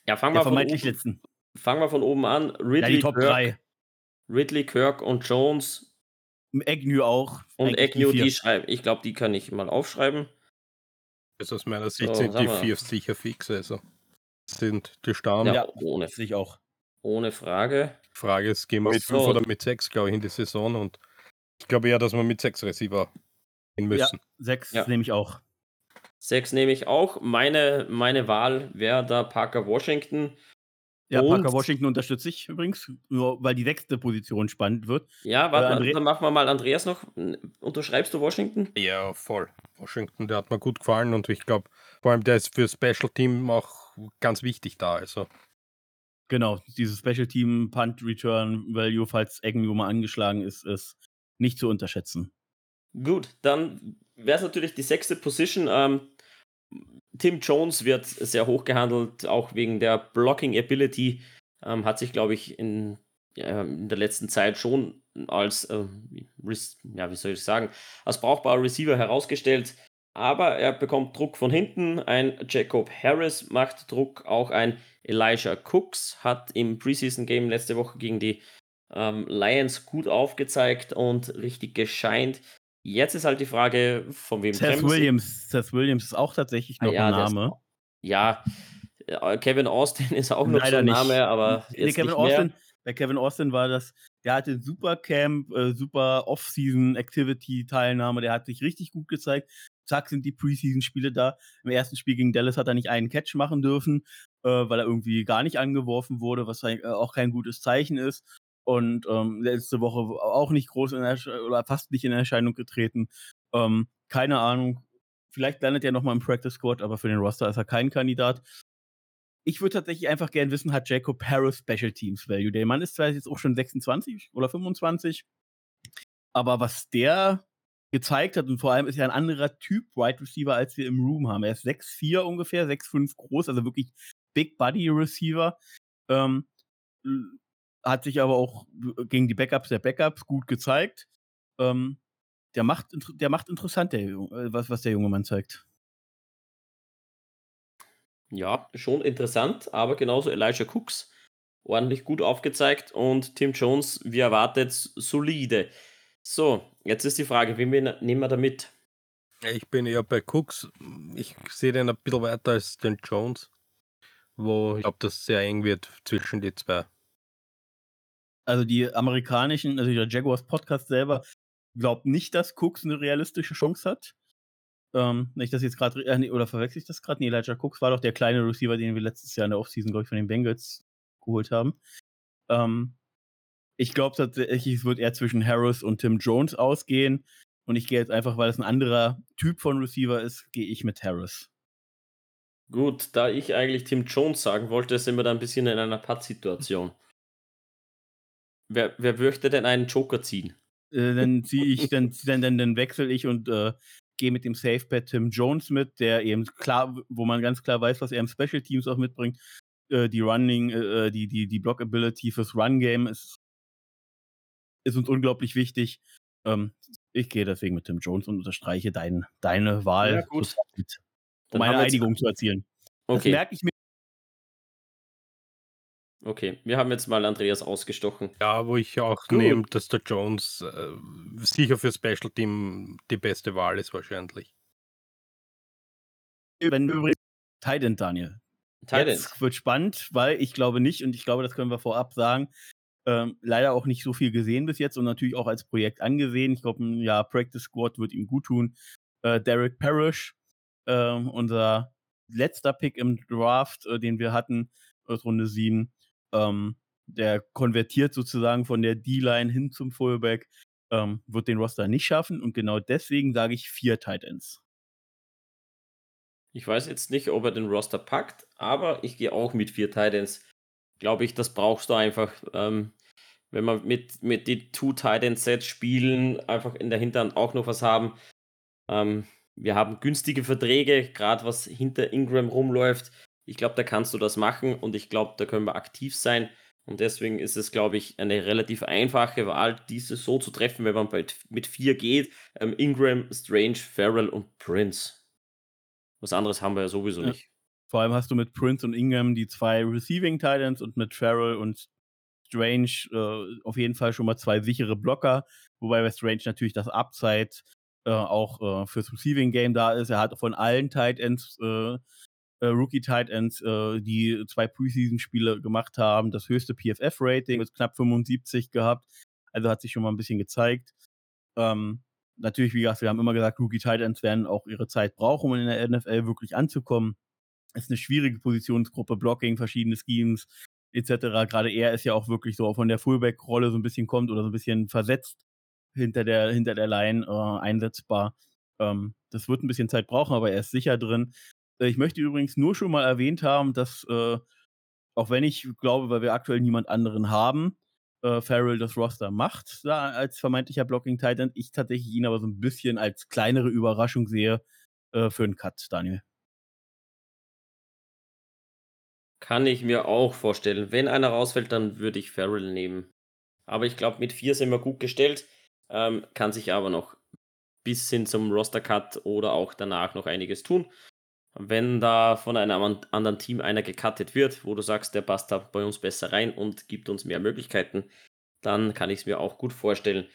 ja, fangen der wir vermeintlich von oben, letzten. Fangen wir von oben an. Ridley, ja, die Top Kirk, 3. Ridley, Kirk und Jones. Agnew auch. Und Agnew, die, die schreiben. Ich glaube, die kann ich mal aufschreiben. Also aus meiner Sicht so, sind die vier sicher fix. Also sind die Stamm. Ja, ohne. Sich auch. Ohne Frage. Frage ist, gehen wir mit 5 so. oder mit 6, glaube ich, in die Saison. Und ich glaube eher, dass wir mit 6 Receiver gehen müssen. Ja, 6 ja. nehme ich auch. Sechs nehme ich auch. Meine, meine Wahl wäre da Parker Washington. Ja, und Parker Washington unterstütze ich übrigens, nur weil die sechste Position spannend wird. Ja, warte, äh, dann machen wir mal Andreas noch. Unterschreibst du Washington? Ja, voll. Washington, der hat mir gut gefallen und ich glaube, vor allem der ist für Special Team auch ganz wichtig da. Also. Genau, dieses Special Team Punt Return Value, falls Agnew mal angeschlagen ist, ist nicht zu unterschätzen. Gut, dann wäre es natürlich die sechste Position. Ähm, Tim Jones wird sehr hoch gehandelt, auch wegen der Blocking Ability. Ähm, hat sich, glaube ich, in, äh, in, der letzten Zeit schon als, äh, ja, wie soll ich sagen, als brauchbarer Receiver herausgestellt. Aber er bekommt Druck von hinten. Ein Jacob Harris macht Druck. Auch ein Elijah Cooks hat im Preseason Game letzte Woche gegen die ähm, Lions gut aufgezeigt und richtig gescheint. Jetzt ist halt die Frage, von wem Seth Williams. Seth Williams ist auch tatsächlich ah noch ja, ein Name. Ist, ja, äh, Kevin Austin (laughs) ist auch noch Leider so ein Name, nicht. aber nee, Kevin Austin, bei Kevin Austin war das, der hatte super Camp, äh, super Off-Season-Activity-Teilnahme, der hat sich richtig gut gezeigt. Zack, sind die Preseason-Spiele da. Im ersten Spiel gegen Dallas hat er nicht einen Catch machen dürfen, äh, weil er irgendwie gar nicht angeworfen wurde, was äh, auch kein gutes Zeichen ist und ähm, letzte Woche auch nicht groß in oder fast nicht in Erscheinung getreten. Ähm, keine Ahnung. Vielleicht landet er nochmal im Practice Squad, aber für den Roster ist er kein Kandidat. Ich würde tatsächlich einfach gern wissen, hat Jacob Harris Special Teams Value? Der Mann ist zwar jetzt auch schon 26 oder 25, aber was der gezeigt hat und vor allem ist er ein anderer Typ Wide Receiver, als wir im Room haben. Er ist 6'4 ungefähr, 6'5 groß, also wirklich Big Body Receiver. Ähm, hat sich aber auch gegen die Backups der Backups gut gezeigt. Ähm, der macht, der macht interessant, der, äh, was, was der junge Mann zeigt. Ja, schon interessant, aber genauso Elijah Cooks ordentlich gut aufgezeigt und Tim Jones, wie erwartet, solide. So, jetzt ist die Frage, wen wir nehmen wir da mit? Ich bin eher bei Cooks. Ich sehe den ein bisschen weiter als den Jones, wo ich glaube, dass sehr eng wird zwischen die zwei also die amerikanischen, also der Jaguars Podcast selber glaubt nicht, dass Cooks eine realistische Chance hat. Ähm, nicht, dass jetzt gerade, äh, oder verwechsel ich das gerade? Nee, Elijah Cooks war doch der kleine Receiver, den wir letztes Jahr in der Offseason, glaube ich, von den Bengals geholt haben. Ähm, ich glaube tatsächlich, es wird eher zwischen Harris und Tim Jones ausgehen. Und ich gehe jetzt einfach, weil es ein anderer Typ von Receiver ist, gehe ich mit Harris. Gut, da ich eigentlich Tim Jones sagen wollte, sind wir da ein bisschen in einer Putt-Situation. Wer, wer möchte denn einen Joker ziehen? Äh, dann ziehe ich, dann, dann, dann, dann wechsle ich und äh, gehe mit dem Safe Pad Tim Jones mit, der eben klar, wo man ganz klar weiß, was er im Special Teams auch mitbringt. Äh, die Running, äh, äh, die, die, die Block Ability fürs Run Game ist, ist uns unglaublich wichtig. Ähm, ich gehe deswegen mit Tim Jones und unterstreiche dein, deine Wahl, ja, gut. um meine Einigung zu erzielen. Okay. Das merke ich mir Okay, wir haben jetzt mal Andreas ausgestochen. Ja, wo ich auch nehme, dass der Jones äh, sicher für Special Team die beste Wahl ist wahrscheinlich. Wenn du übrigens Titan, Daniel. Jetzt wird spannend, weil ich glaube nicht, und ich glaube, das können wir vorab sagen, ähm, leider auch nicht so viel gesehen bis jetzt und natürlich auch als Projekt angesehen. Ich glaube, ja, Practice Squad wird ihm gut tun. Äh, Derek Parrish, äh, unser letzter Pick im Draft, äh, den wir hatten, aus Runde 7, ähm, der konvertiert sozusagen von der D-Line hin zum Fullback, ähm, wird den Roster nicht schaffen und genau deswegen sage ich vier Titans. Ich weiß jetzt nicht, ob er den Roster packt, aber ich gehe auch mit vier Titans. Glaube ich, das brauchst du einfach. Ähm, wenn wir mit, mit die Two Titan Sets spielen, einfach in der Hinterhand auch noch was haben. Ähm, wir haben günstige Verträge, gerade was hinter Ingram rumläuft. Ich glaube, da kannst du das machen und ich glaube, da können wir aktiv sein. Und deswegen ist es, glaube ich, eine relativ einfache Wahl, diese so zu treffen, wenn man mit vier geht. Ähm, Ingram, Strange, Farrell und Prince. Was anderes haben wir ja sowieso ja. nicht. Vor allem hast du mit Prince und Ingham die zwei Receiving Titans und mit Farrell und Strange äh, auf jeden Fall schon mal zwei sichere Blocker, wobei bei Strange natürlich das Upside äh, auch äh, fürs Receiving Game da ist. Er hat von allen Tight Ends, äh, Rookie Tight Ends, äh, die zwei Preseason-Spiele gemacht haben, das höchste PFF-Rating mit knapp 75 gehabt. Also hat sich schon mal ein bisschen gezeigt. Ähm, natürlich, wie gesagt, wir haben immer gesagt, Rookie Titans werden auch ihre Zeit brauchen, um in der NFL wirklich anzukommen. Ist eine schwierige Positionsgruppe, Blocking, verschiedene Schemes etc. Gerade er ist ja auch wirklich so von der Fullback-Rolle so ein bisschen kommt oder so ein bisschen versetzt hinter der, hinter der Line äh, einsetzbar. Ähm, das wird ein bisschen Zeit brauchen, aber er ist sicher drin. Äh, ich möchte übrigens nur schon mal erwähnt haben, dass, äh, auch wenn ich glaube, weil wir aktuell niemand anderen haben, äh, Farrell das Roster macht, da als vermeintlicher Blocking Titan. Ich tatsächlich ihn aber so ein bisschen als kleinere Überraschung sehe äh, für einen Cut, Daniel. Kann ich mir auch vorstellen. Wenn einer rausfällt, dann würde ich Farrell nehmen. Aber ich glaube, mit vier sind wir gut gestellt. Ähm, kann sich aber noch bis hin zum Roster-Cut oder auch danach noch einiges tun. Wenn da von einem anderen Team einer gecuttet wird, wo du sagst, der passt da bei uns besser rein und gibt uns mehr Möglichkeiten, dann kann ich es mir auch gut vorstellen.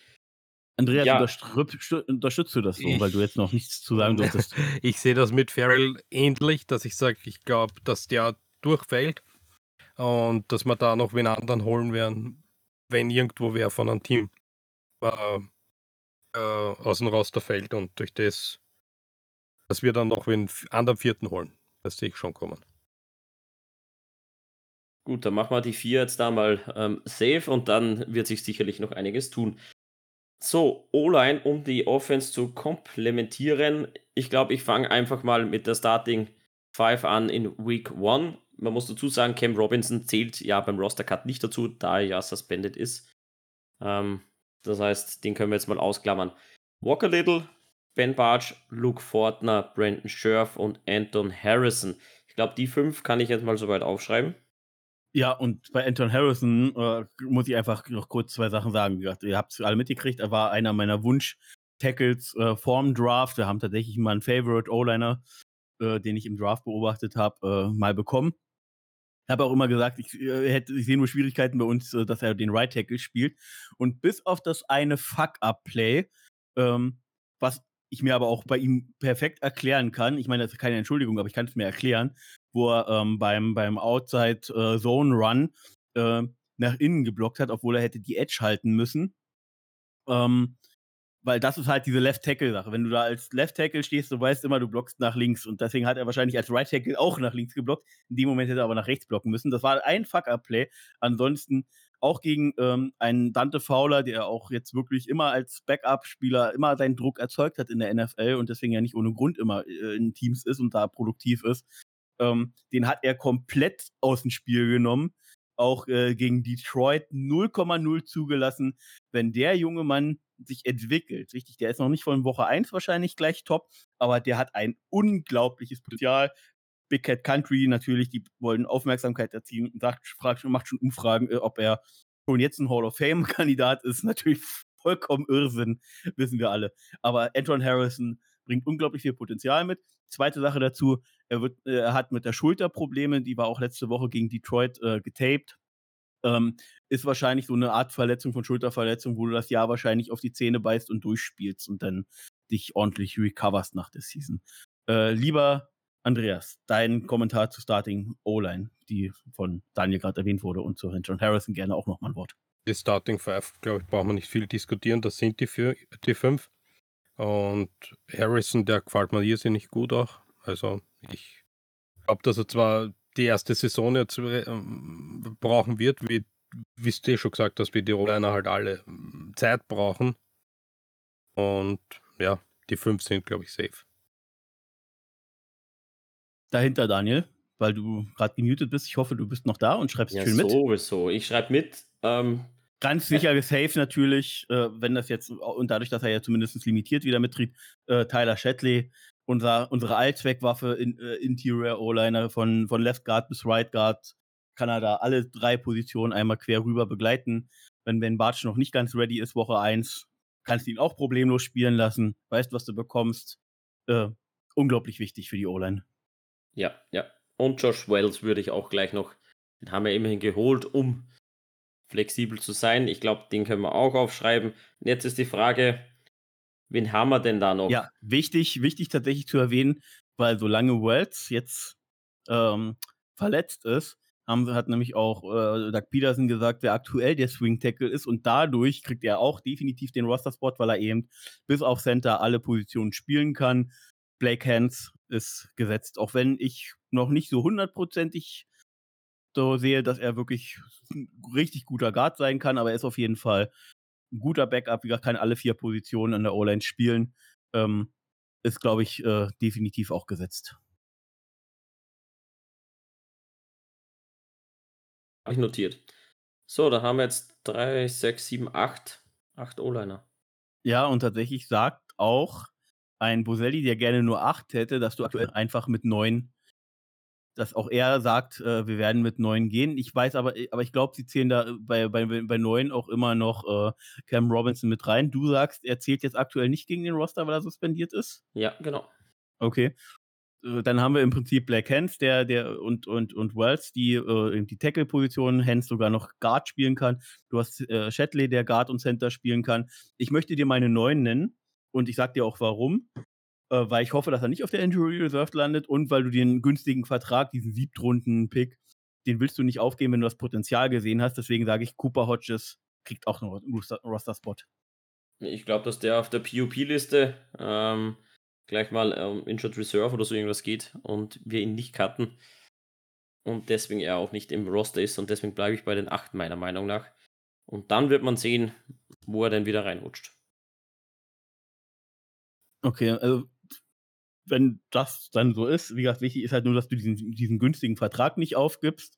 Andreas, ja. unterstützt du das so, ich, weil du jetzt noch nichts zu sagen durftest? (laughs) ich sehe das mit Farrell ähnlich, dass ich sage, ich glaube, dass der durchfällt und dass wir da noch wen anderen holen werden, wenn irgendwo wer von einem Team äh, äh, aus dem Roster fällt und durch das dass wir dann noch einen anderen vierten holen. Das sehe ich schon kommen. Gut, dann machen wir die vier jetzt da mal ähm, safe und dann wird sich sicherlich noch einiges tun. So, O-Line, um die Offense zu komplementieren. Ich glaube, ich fange einfach mal mit der Starting 5 an in Week 1. Man muss dazu sagen, Cam Robinson zählt ja beim Roster Cut nicht dazu, da er ja suspended ist. Ähm, das heißt, den können wir jetzt mal ausklammern. Walker Little, Ben Barge, Luke Fortner, Brandon Scherf und Anton Harrison. Ich glaube, die fünf kann ich jetzt mal soweit aufschreiben. Ja, und bei Anton Harrison äh, muss ich einfach noch kurz zwei Sachen sagen. Ihr habt es alle mitgekriegt, er war einer meiner Wunsch-Tackles äh, vorm Draft. Wir haben tatsächlich mal einen Favorite O-Liner, äh, den ich im Draft beobachtet habe, äh, mal bekommen. Ich habe auch immer gesagt, ich, äh, hätte, ich sehe nur Schwierigkeiten bei uns, äh, dass er den Right Tackle spielt. Und bis auf das eine Fuck-Up-Play, ähm, was ich mir aber auch bei ihm perfekt erklären kann. Ich meine, das ist keine Entschuldigung, aber ich kann es mir erklären, wo er ähm, beim, beim Outside äh, Zone Run äh, nach innen geblockt hat, obwohl er hätte die Edge halten müssen. Ähm, weil das ist halt diese Left Tackle Sache. Wenn du da als Left Tackle stehst, du weißt immer, du blockst nach links und deswegen hat er wahrscheinlich als Right Tackle auch nach links geblockt. In dem Moment hätte er aber nach rechts blocken müssen. Das war ein Fuck-Up-Play. Ansonsten auch gegen ähm, einen Dante Fowler, der auch jetzt wirklich immer als Backup-Spieler immer seinen Druck erzeugt hat in der NFL und deswegen ja nicht ohne Grund immer äh, in Teams ist und da produktiv ist. Ähm, den hat er komplett aus dem Spiel genommen. Auch äh, gegen Detroit 0,0 zugelassen. Wenn der junge Mann sich entwickelt, richtig, der ist noch nicht von Woche 1 wahrscheinlich gleich top, aber der hat ein unglaubliches Potenzial. Big Cat Country natürlich, die wollen Aufmerksamkeit erzielen, sagt, fragt, macht schon Umfragen, äh, ob er schon jetzt ein Hall of Fame-Kandidat (laughs) ist. Natürlich vollkommen Irrsinn, wissen wir alle. Aber Anton Harrison bringt unglaublich viel Potenzial mit. Zweite Sache dazu, er, wird, äh, er hat mit der Schulter Probleme, die war auch letzte Woche gegen Detroit äh, getaped. Ähm, ist wahrscheinlich so eine Art Verletzung von Schulterverletzung, wo du das Jahr wahrscheinlich auf die Zähne beißt und durchspielst und dann dich ordentlich recoverst nach der Season. Äh, lieber Andreas, dein Kommentar zu Starting O-Line, die von Daniel gerade erwähnt wurde und zu John Harrison gerne auch noch mal ein Wort. Die Starting Five, glaube ich, brauchen wir nicht viel diskutieren. Das sind die, vier, die fünf. Und Harrison, der gefällt mir irrsinnig gut auch. Also ich glaube, dass er zwar die erste Saison jetzt äh, brauchen wird, wie, wie du eh schon gesagt hast, wie die Rolliner halt alle ähm, Zeit brauchen. Und ja, die fünf sind, glaube ich, safe. Dahinter, Daniel, weil du gerade gemutet bist. Ich hoffe, du bist noch da und schreibst ja, schön mit. Sowieso. Ich schreibe mit. Ähm, Ganz sicher safe natürlich, äh, wenn das jetzt, und dadurch, dass er ja zumindest limitiert wieder mittritt, äh, Tyler Shatley, unser, unsere Allzweckwaffe, in, äh, Interior O-Liner von, von Left Guard bis Right Guard, kann er da alle drei Positionen einmal quer rüber begleiten. Wenn Ben Bartsch noch nicht ganz ready ist, Woche 1, kannst du ihn auch problemlos spielen lassen, weißt, was du bekommst. Äh, unglaublich wichtig für die O-Line. Ja, ja. Und Josh Wells würde ich auch gleich noch, den haben wir immerhin geholt, um flexibel zu sein. Ich glaube, den können wir auch aufschreiben. Und jetzt ist die Frage, wen haben wir denn da noch? Ja, wichtig, wichtig tatsächlich zu erwähnen, weil solange Wells jetzt ähm, verletzt ist, haben, hat nämlich auch äh, Doug Peterson gesagt, wer aktuell der Swing Tackle ist und dadurch kriegt er auch definitiv den Roster-Spot, weil er eben bis auf Center alle Positionen spielen kann. Blake Hands ist gesetzt, auch wenn ich noch nicht so hundertprozentig so sehe, dass er wirklich ein richtig guter Guard sein kann, aber er ist auf jeden Fall ein guter Backup. Wie gesagt, kann alle vier Positionen an der O-Line spielen. Ähm, ist, glaube ich, äh, definitiv auch gesetzt. Habe ich notiert. So, da haben wir jetzt drei, sechs, sieben, acht, acht O-Liner. Ja, und tatsächlich sagt auch ein Boselli, der gerne nur acht hätte, dass du aktuell einfach mit neun dass auch er sagt, äh, wir werden mit neun gehen. Ich weiß aber, äh, aber ich glaube, sie zählen da äh, bei, bei, bei neun auch immer noch äh, Cam Robinson mit rein. Du sagst, er zählt jetzt aktuell nicht gegen den Roster, weil er suspendiert ist? Ja, genau. Okay. Äh, dann haben wir im Prinzip Black Hands, der, der und, und, und Wells, die äh, die Tackle-Position, Hands sogar noch Guard spielen kann. Du hast äh, Shatley, der Guard und Center spielen kann. Ich möchte dir meine neun nennen und ich sag dir auch warum äh, weil ich hoffe, dass er nicht auf der Injury Reserve landet und weil du den günstigen Vertrag, diesen Siebtrunden-Pick, den willst du nicht aufgeben, wenn du das Potenzial gesehen hast. Deswegen sage ich, Cooper Hodges kriegt auch einen Roster-Spot. Ich glaube, dass der auf der PUP-Liste ähm, gleich mal ähm, Injured Reserve oder so irgendwas geht und wir ihn nicht cutten. Und deswegen er auch nicht im Roster ist und deswegen bleibe ich bei den acht meiner Meinung nach. Und dann wird man sehen, wo er denn wieder reinrutscht. Okay, also wenn das dann so ist, wie gesagt, wichtig ist halt nur, dass du diesen, diesen günstigen Vertrag nicht aufgibst,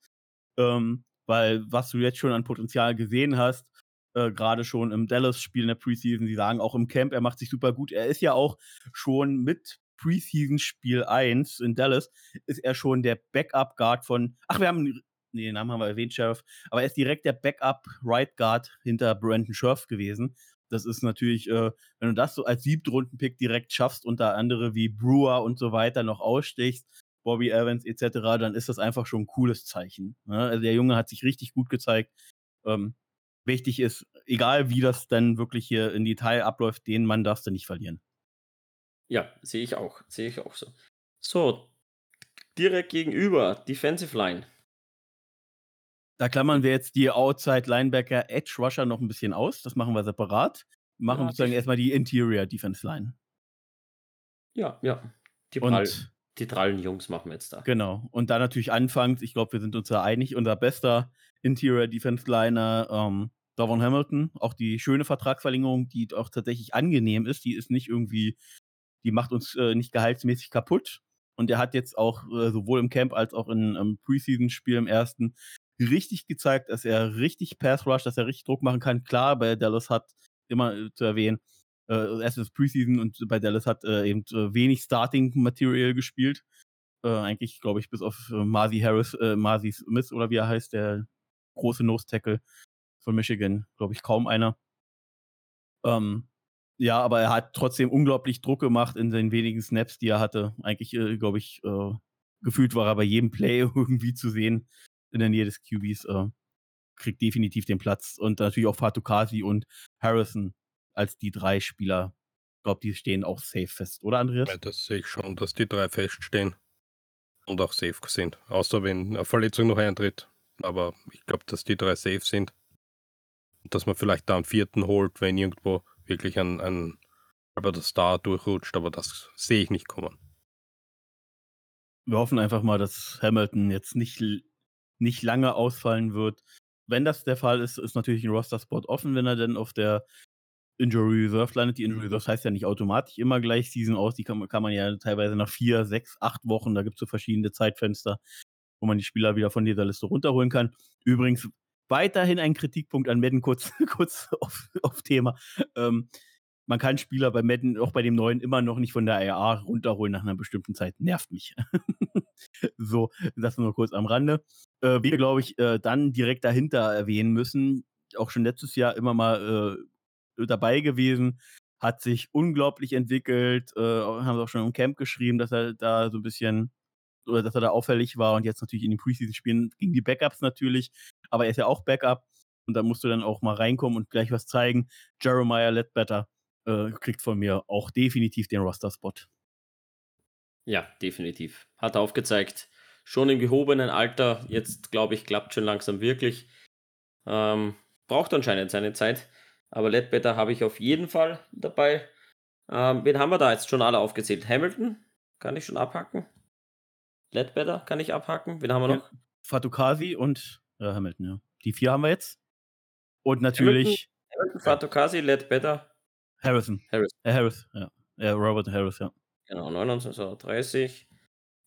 ähm, weil was du jetzt schon an Potenzial gesehen hast, äh, gerade schon im Dallas-Spiel in der Preseason, sie sagen auch im Camp, er macht sich super gut. Er ist ja auch schon mit Preseason-Spiel 1 in Dallas, ist er schon der Backup-Guard von, ach, wir haben, nee, den Namen haben wir erwähnt, Sheriff, aber er ist direkt der Backup-Right-Guard hinter Brandon Scherf gewesen. Das ist natürlich, äh, wenn du das so als Siebtrunden-Pick direkt schaffst und da andere wie Brewer und so weiter noch ausstichst, Bobby Evans etc., dann ist das einfach schon ein cooles Zeichen. Ne? Also der Junge hat sich richtig gut gezeigt. Ähm, wichtig ist, egal wie das dann wirklich hier in Detail abläuft, den Mann darfst du nicht verlieren. Ja, sehe ich auch. Sehe ich auch so. So, direkt gegenüber, Defensive Line. Da klammern wir jetzt die Outside Linebacker Edge Rusher noch ein bisschen aus. Das machen wir separat. Wir machen ja, sozusagen erstmal die Interior Defense Line. Ja, ja. Die, Prall, die drallen Jungs machen wir jetzt da. Genau. Und da natürlich anfangs, ich glaube, wir sind uns da einig, unser bester Interior Defense Liner, ähm, Davon Hamilton. Auch die schöne Vertragsverlängerung, die auch tatsächlich angenehm ist. Die ist nicht irgendwie, die macht uns äh, nicht gehaltsmäßig kaputt. Und er hat jetzt auch äh, sowohl im Camp als auch in, im Preseason-Spiel im ersten richtig gezeigt, dass er richtig Pass Rush, dass er richtig Druck machen kann. Klar, bei Dallas hat immer äh, zu erwähnen, äh, erst das Preseason und bei Dallas hat äh, eben äh, wenig Starting Material gespielt. Äh, eigentlich, glaube ich, bis auf äh, Marzi Harris, äh, Marzi Smith oder wie er heißt, der große Nose Tackle von Michigan, glaube ich, kaum einer. Ähm, ja, aber er hat trotzdem unglaublich Druck gemacht in den wenigen Snaps, die er hatte. Eigentlich, äh, glaube ich, äh, gefühlt war er bei jedem Play (laughs) irgendwie zu sehen in der Nähe des QBs, äh, kriegt definitiv den Platz. Und natürlich auch Fatukasi und Harrison als die drei Spieler. Ich glaube, die stehen auch safe fest, oder Andreas? Ja, das sehe ich schon, dass die drei feststehen. und auch safe sind. Außer wenn eine Verletzung noch eintritt. Aber ich glaube, dass die drei safe sind. Dass man vielleicht da einen vierten holt, wenn irgendwo wirklich ein, ein Albert Star durchrutscht, aber das sehe ich nicht kommen. Wir hoffen einfach mal, dass Hamilton jetzt nicht, nicht lange ausfallen wird. Wenn das der Fall ist, ist natürlich ein Roster-Spot offen, wenn er denn auf der Injury Reserve landet. Die Injury Reserve heißt ja nicht automatisch immer gleich Season aus. Die kann, kann man ja teilweise nach vier, sechs, acht Wochen, da gibt es so verschiedene Zeitfenster, wo man die Spieler wieder von dieser Liste runterholen kann. Übrigens weiterhin ein Kritikpunkt an Madden, kurz, (laughs) kurz auf, auf Thema. Ähm, man kann Spieler bei Madden, auch bei dem neuen, immer noch nicht von der AR runterholen nach einer bestimmten Zeit. Nervt mich. (laughs) so, das nur kurz am Rande. Äh, wir, glaube ich, äh, dann direkt dahinter erwähnen müssen, auch schon letztes Jahr immer mal äh, dabei gewesen, hat sich unglaublich entwickelt, äh, haben sie auch schon im Camp geschrieben, dass er da so ein bisschen oder dass er da auffällig war und jetzt natürlich in den Preseason-Spielen gegen die Backups natürlich, aber er ist ja auch Backup und da musst du dann auch mal reinkommen und gleich was zeigen. Jeremiah Ledbetter äh, kriegt von mir auch definitiv den Roster-Spot. Ja, definitiv. Hat aufgezeigt, schon im gehobenen Alter, jetzt glaube ich, klappt schon langsam wirklich. Ähm, braucht anscheinend seine Zeit, aber Ledbetter habe ich auf jeden Fall dabei. Ähm, wen haben wir da jetzt schon alle aufgezählt? Hamilton kann ich schon abhacken. Ledbetter kann ich abhacken. Wen haben wir noch? Ja, Fatukasi und äh, Hamilton, ja. Die vier haben wir jetzt. Und natürlich. Hamilton, Hamilton Fatukasi, Ledbetter. Harrison. Harris. Äh, Harris, ja. ja. Robert Harris, ja. Genau, 29,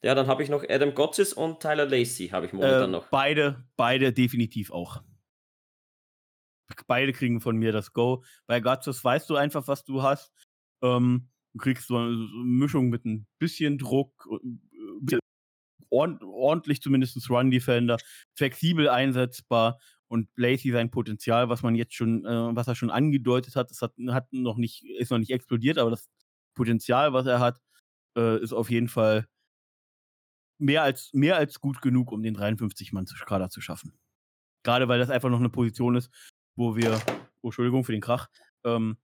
Ja, dann habe ich noch Adam Gotsis und Tyler Lacey habe ich momentan äh, noch. Beide, beide definitiv auch. Beide kriegen von mir das Go. Bei Gotsis weißt du einfach, was du hast. Ähm, du kriegst so eine Mischung mit ein bisschen Druck, äh, ordentlich zumindest Run Defender, flexibel einsetzbar und Lacey sein Potenzial, was man jetzt schon, äh, was er schon angedeutet hat, das hat, hat noch nicht, ist noch nicht explodiert, aber das Potenzial, was er hat, äh, ist auf jeden Fall mehr als, mehr als gut genug, um den 53-Mann-Kader zu schaffen. Gerade weil das einfach noch eine Position ist, wo wir, oh, Entschuldigung für den Krach, ähm,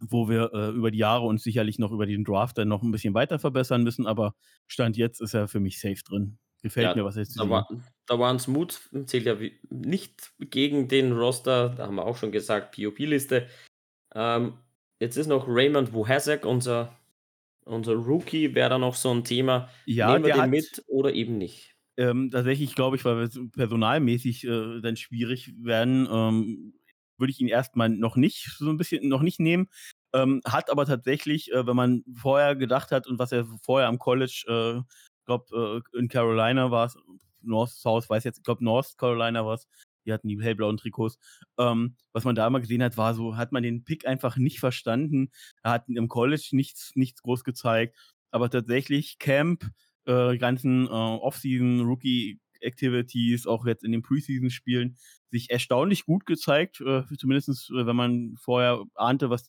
wo wir äh, über die Jahre uns sicherlich noch über den Draft dann noch ein bisschen weiter verbessern müssen, aber Stand jetzt ist er für mich safe drin. Gefällt ja, mir, was jetzt da, war, da waren Smooth, zählt ja nicht gegen den Roster, da haben wir auch schon gesagt, POP-Liste. Ähm, jetzt ist noch Raymond Wohasek, unser, unser Rookie, wäre da noch so ein Thema. Ja, Nehmen wir den hat, mit oder eben nicht? Ähm, tatsächlich glaube ich, weil wir personalmäßig äh, dann schwierig werden, ähm, würde ich ihn erstmal noch nicht so ein bisschen noch nicht nehmen. Ähm, hat aber tatsächlich, äh, wenn man vorher gedacht hat und was er vorher am College, äh, glaube äh, in Carolina war es, North South, weiß jetzt, ich glaube North Carolina war es, die hatten die hellblauen Trikots. Ähm, was man da immer gesehen hat, war so, hat man den Pick einfach nicht verstanden. Er hat im College nichts, nichts groß gezeigt. Aber tatsächlich Camp, äh, ganzen äh, Offseason, Rookie Activities, auch jetzt in den Preseason-Spielen, sich erstaunlich gut gezeigt. Äh, zumindest, äh, wenn man vorher ahnte, was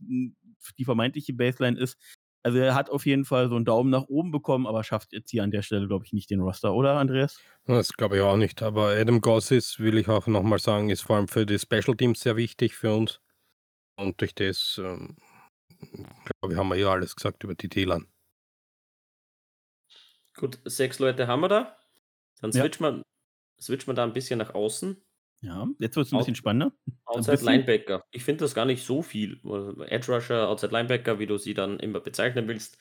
die vermeintliche Baseline ist. Also er hat auf jeden Fall so einen Daumen nach oben bekommen, aber schafft jetzt hier an der Stelle, glaube ich, nicht den Roster, oder Andreas? Das glaube ich auch nicht. Aber Adam Gossis, will ich auch nochmal sagen, ist vor allem für die Special Teams sehr wichtig für uns. Und durch das, ähm, glaube ich, haben wir ja alles gesagt über die Dealern. Gut, sechs Leute haben wir da. Dann switchen ja. wir, switchen wir da ein bisschen nach außen. Ja, jetzt wird es ein bisschen spannender. Outside bisschen. Linebacker. Ich finde das gar nicht so viel. Edge Rusher, Outside Linebacker, wie du sie dann immer bezeichnen willst.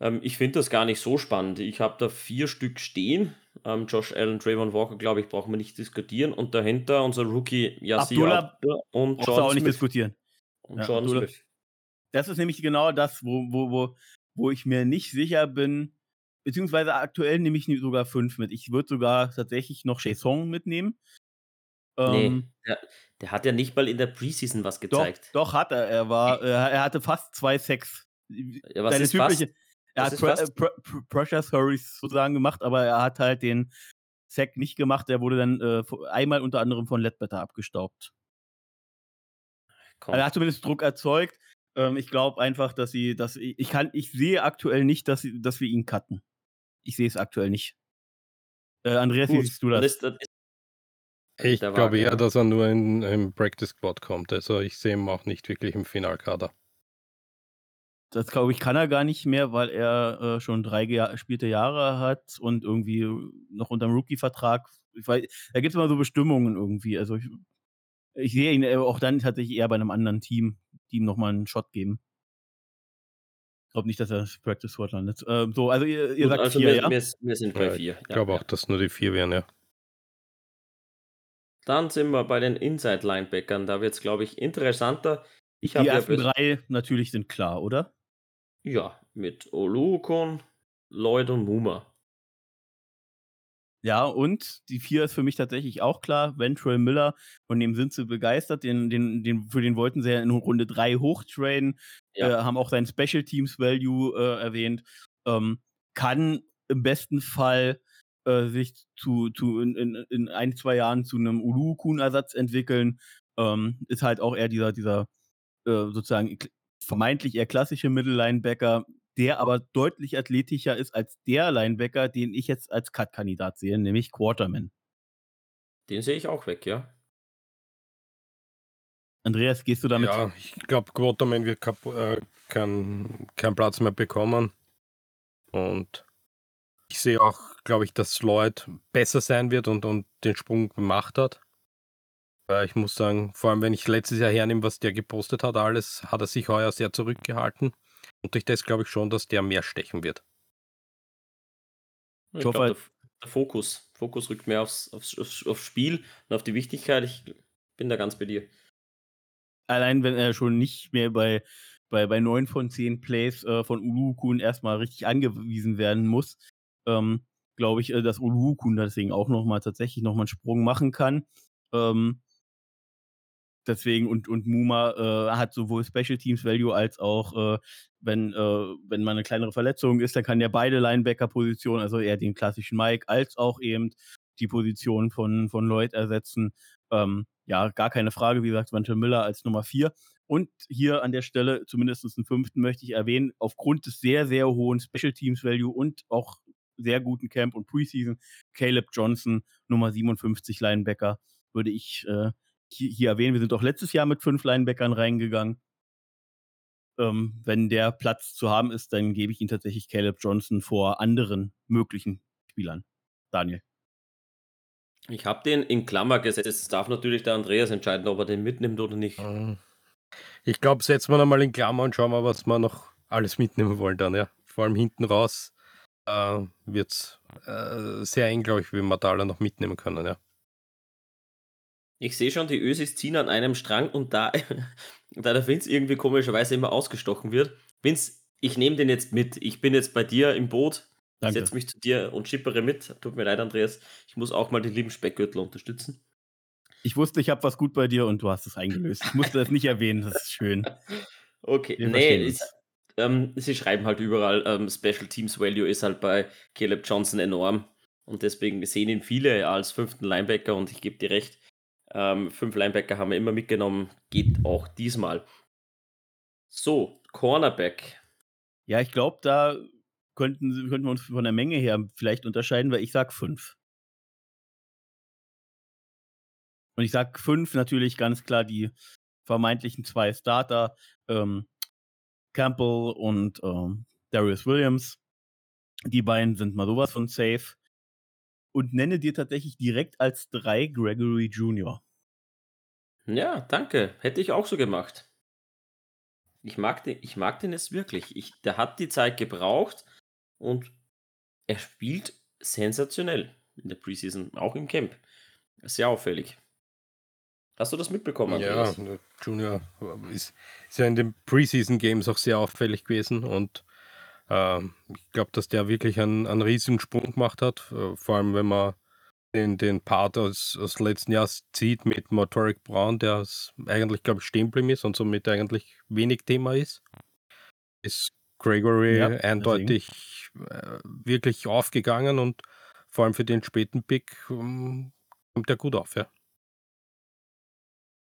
Ähm, ich finde das gar nicht so spannend. Ich habe da vier Stück stehen. Ähm, Josh Allen, Trayvon Walker, glaube ich, brauchen wir nicht diskutieren. Und dahinter unser Rookie Yassir Abdullah und Jordan auch nicht Smith. diskutieren. Und ja, Jordan Smith. Das ist nämlich genau das, wo, wo, wo, wo ich mir nicht sicher bin, beziehungsweise aktuell nehme ich sogar fünf mit. Ich würde sogar tatsächlich noch Song mitnehmen. Nee, ähm, der, der, hat ja nicht mal in der Preseason was gezeigt. Doch, doch hat er. Er war, er hatte fast zwei Sacks. Ja, was Seine ist typische, fast? Er hat Pre äh, Pre Pre Pressure Hurries sozusagen gemacht, aber er hat halt den Sack nicht gemacht. Der wurde dann äh, einmal unter anderem von Ledbetter abgestaubt. Also er hat zumindest Druck erzeugt. Ähm, ich glaube einfach, dass sie, dass ich, ich kann, ich sehe aktuell nicht, dass, sie, dass wir ihn cutten. Ich sehe es aktuell nicht. Äh, Andreas, Gut, wie siehst du das? das, das ich glaube eher, dass er nur in, im Practice Squad kommt. Also ich sehe ihn auch nicht wirklich im Finalkader. das glaube ich, kann er gar nicht mehr, weil er äh, schon drei gespielte Jahre hat und irgendwie noch unter dem Rookie-Vertrag. Da gibt es immer so Bestimmungen irgendwie. Also ich, ich sehe ihn auch dann tatsächlich eher bei einem anderen Team, die ihm nochmal einen Shot geben. Ich glaube nicht, dass er das Practice Squad landet. Ähm, so, also ihr, ihr Gut, sagt also vier, wir, ja? Wir, wir sind bei vier. Ich glaube ja. auch, dass nur die vier wären, ja. Dann sind wir bei den Inside-Linebackern. Da wird es, glaube ich, interessanter. Ich die ersten ja drei natürlich sind klar, oder? Ja, mit Olukon, Lloyd und Muma. Ja, und die vier ist für mich tatsächlich auch klar. Ventrell Miller, von dem sind sie begeistert. Den, den, den, für den wollten sie ja in Runde 3 hochtraden. Ja. Äh, haben auch sein Special Teams Value äh, erwähnt. Ähm, kann im besten Fall äh, sich zu, zu in, in, in, ein, zwei Jahren zu einem Ulu-Kun-Ersatz entwickeln. Ähm, ist halt auch eher dieser, dieser äh, sozusagen vermeintlich eher klassische Mittellinebacker, der aber deutlich athletischer ist als der Linebacker, den ich jetzt als Cut-Kandidat sehe, nämlich Quarterman. Den sehe ich auch weg, ja. Andreas, gehst du damit? Ja, ich glaube, Quarterman wird äh, keinen kein Platz mehr bekommen. Und ich sehe auch, glaube ich, dass Lloyd besser sein wird und, und den Sprung gemacht hat. Weil ich muss sagen, vor allem wenn ich letztes Jahr hernehme, was der gepostet hat, alles, hat er sich heuer sehr zurückgehalten. Und durch das glaube ich schon, dass der mehr stechen wird. Ich, ich hoffe, glaub, der, der, Fokus. Fokus rückt mehr aufs, aufs, aufs Spiel und auf die Wichtigkeit. Ich bin da ganz bei dir. Allein wenn er schon nicht mehr bei, bei, bei 9 von 10 Plays äh, von Ulukun erstmal richtig angewiesen werden muss, ähm, glaube ich, äh, dass Ulukun deswegen auch nochmal tatsächlich nochmal einen Sprung machen kann. Ähm, deswegen und, und Muma äh, hat sowohl Special Teams Value als auch, äh, wenn, äh, wenn mal eine kleinere Verletzung ist, dann kann er beide Linebacker-Positionen, also eher den klassischen Mike, als auch eben die Position von, von Lloyd ersetzen. Ähm, ja, gar keine Frage, wie gesagt, Wante Miller als Nummer 4. Und hier an der Stelle, zumindest einen fünften, möchte ich erwähnen, aufgrund des sehr, sehr hohen Special Teams Value und auch sehr guten Camp und Preseason, Caleb Johnson, Nummer 57 Linebacker, würde ich äh, hier, hier erwähnen, wir sind auch letztes Jahr mit fünf Linebackern reingegangen. Ähm, wenn der Platz zu haben ist, dann gebe ich ihn tatsächlich Caleb Johnson vor anderen möglichen Spielern. Daniel. Ich habe den in Klammer gesetzt. Es darf natürlich der Andreas entscheiden, ob er den mitnimmt oder nicht. Hm. Ich glaube, setzen wir nochmal in Klammer und schauen wir, was wir noch alles mitnehmen wollen dann, ja. Vor allem hinten raus äh, wird es äh, sehr eng, glaube ich, wie wir da alle noch mitnehmen können, ja. Ich sehe schon, die Ösis ziehen an einem Strang und da, (laughs) da der Vince irgendwie komischerweise immer ausgestochen wird. Vince, ich nehme den jetzt mit. Ich bin jetzt bei dir im Boot. Danke. Setz mich zu dir und schippere mit. Tut mir leid, Andreas. Ich muss auch mal den lieben Speckgürtel unterstützen. Ich wusste, ich habe was gut bei dir und du hast es eingelöst. Ich musste das nicht erwähnen, das ist schön. (laughs) Okay, Wir nee, ist, ähm, sie schreiben halt überall, ähm, Special Teams Value ist halt bei Caleb Johnson enorm. Und deswegen sehen ihn viele als fünften Linebacker und ich gebe dir recht, ähm, fünf Linebacker haben wir immer mitgenommen, geht auch diesmal. So, Cornerback. Ja, ich glaube, da könnten, könnten wir uns von der Menge her vielleicht unterscheiden, weil ich sage fünf. Und ich sage fünf natürlich ganz klar die vermeintlichen zwei Starter, ähm, Campbell und ähm, Darius Williams. Die beiden sind mal sowas von safe. Und nenne dir tatsächlich direkt als drei Gregory Jr. Ja, danke. Hätte ich auch so gemacht. Ich mag den, ich mag den jetzt wirklich. Ich, der hat die Zeit gebraucht und er spielt sensationell in der Preseason, auch im Camp. Sehr auffällig. Hast du das mitbekommen? Andreas? Ja, Junior ist, ist, ja in den Preseason Games auch sehr auffällig gewesen und äh, ich glaube, dass der wirklich einen, einen riesigen Sprung gemacht hat. Äh, vor allem, wenn man den, den Part aus, aus letzten Jahr zieht mit Motoric Brown, der eigentlich, glaube ich, stehen geblieben ist und somit eigentlich wenig Thema ist, ist Gregory ja, eindeutig äh, wirklich aufgegangen und vor allem für den späten Pick ähm, kommt er gut auf, ja.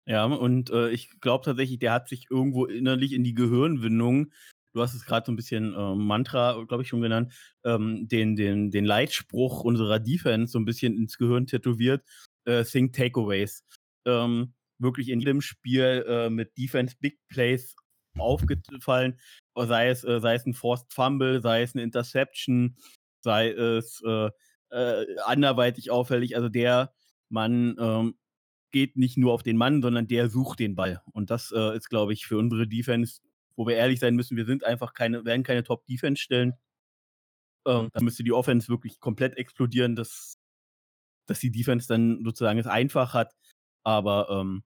Ja, und äh, ich glaube tatsächlich, der hat sich irgendwo innerlich in die Gehirnwindung du hast es gerade so ein bisschen äh, Mantra, glaube ich, schon genannt, ähm, den, den, den Leitspruch unserer Defense so ein bisschen ins Gehirn tätowiert, äh, Think Takeaways. Ähm, wirklich in jedem Spiel äh, mit Defense Big Plays aufgefallen, sei es, äh, sei es ein Forced Fumble, sei es eine Interception, sei es äh, äh, anderweitig auffällig. Also der Mann ähm, geht nicht nur auf den Mann, sondern der sucht den Ball. Und das ist, glaube ich, für unsere Defense, wo wir ehrlich sein müssen, wir sind einfach keine, werden keine Top-Defense stellen. Ähm, da müsste die Offense wirklich komplett explodieren, dass, dass die Defense dann sozusagen es einfach hat. Aber ähm,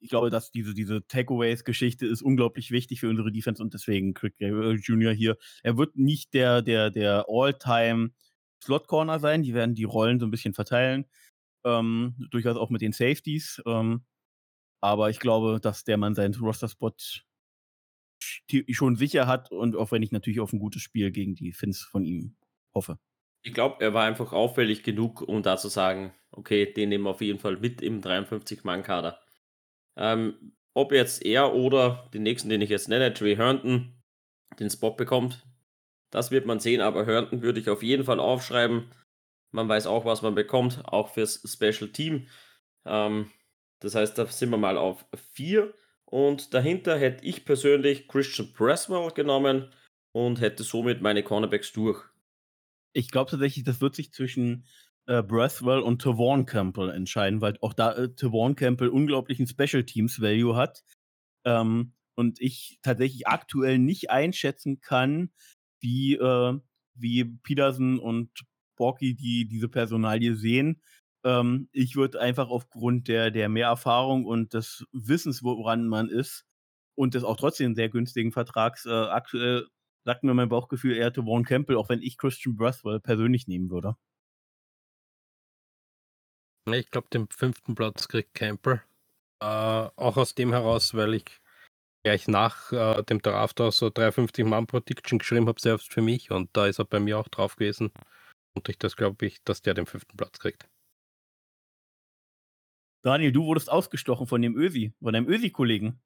ich glaube, dass diese, diese Takeaways-Geschichte ist unglaublich wichtig für unsere Defense und deswegen Crick Jr. hier. Er wird nicht der, der, der All-Time Slot-Corner sein. Die werden die Rollen so ein bisschen verteilen. Ähm, durchaus auch mit den Safeties. Ähm, aber ich glaube, dass der Mann seinen Roster-Spot schon sicher hat und auch wenn ich natürlich auf ein gutes Spiel gegen die Fins von ihm hoffe. Ich glaube, er war einfach auffällig genug, um da zu sagen, okay, den nehmen wir auf jeden Fall mit im 53-Mann-Kader. Ähm, ob jetzt er oder den nächsten, den ich jetzt nenne, Trey Herndon, den Spot bekommt, das wird man sehen, aber Herndon würde ich auf jeden Fall aufschreiben. Man weiß auch, was man bekommt, auch fürs Special Team. Ähm, das heißt, da sind wir mal auf 4. Und dahinter hätte ich persönlich Christian Presswell genommen und hätte somit meine Cornerbacks durch. Ich glaube tatsächlich, das wird sich zwischen äh, Breathwell und Tavon Campbell entscheiden, weil auch da äh, Tavon Campbell unglaublichen Special Teams Value hat. Ähm, und ich tatsächlich aktuell nicht einschätzen kann, wie, äh, wie Peterson und Borky die diese Personalie sehen. Ähm, ich würde einfach aufgrund der, der Mehrerfahrung und des Wissens, woran man ist, und des auch trotzdem sehr günstigen Vertrags, äh, aktuell sagt mir mein Bauchgefühl eher Tavon Campbell, auch wenn ich Christian Breathwell persönlich nehmen würde. Ich glaube, den fünften Platz kriegt Campbell. Äh, auch aus dem heraus, weil ich gleich nach äh, dem Draft auch so 53 Mann Prediction geschrieben habe, selbst für mich. Und da ist er bei mir auch drauf gewesen. Und ich das glaube ich, dass der den fünften Platz kriegt. Daniel, du wurdest ausgestochen von dem Ösi, von deinem Ösi-Kollegen.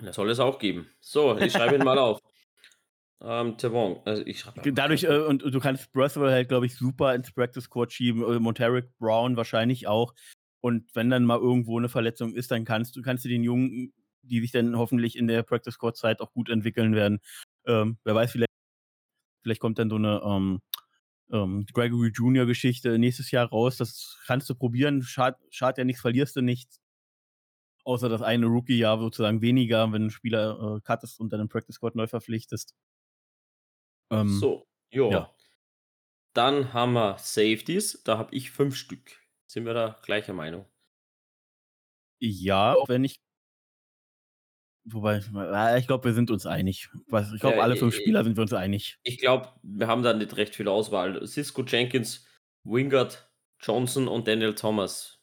Das soll es auch geben. So, ich schreibe ihn mal auf. (laughs) Ähm, Tevon, also ich schreibe. Dadurch, äh, und, und, du kannst Breathwell halt, glaube ich, super ins Practice Squad schieben, äh, Monteric Brown wahrscheinlich auch. Und wenn dann mal irgendwo eine Verletzung ist, dann kannst du, kannst du den Jungen, die sich dann hoffentlich in der Practice Squad Zeit auch gut entwickeln werden. Ähm, wer weiß, vielleicht, vielleicht kommt dann so eine ähm, ähm, Gregory Junior Geschichte nächstes Jahr raus. Das kannst du probieren. Schad, schad ja nichts, verlierst du nichts. Außer das eine Rookie-Jahr sozusagen weniger, wenn ein Spieler äh, cuttest und dann im Practice Squad neu verpflichtest. Ähm, so, jo. ja. Dann haben wir Safeties. Da habe ich fünf Stück. Sind wir da gleicher Meinung? Ja, auch wenn ich. Wobei, ich glaube, wir sind uns einig. Ich glaube, ja, alle fünf Spieler sind wir uns einig. Ich glaube, wir haben da nicht recht viel Auswahl. Cisco Jenkins, Wingard, Johnson und Daniel Thomas.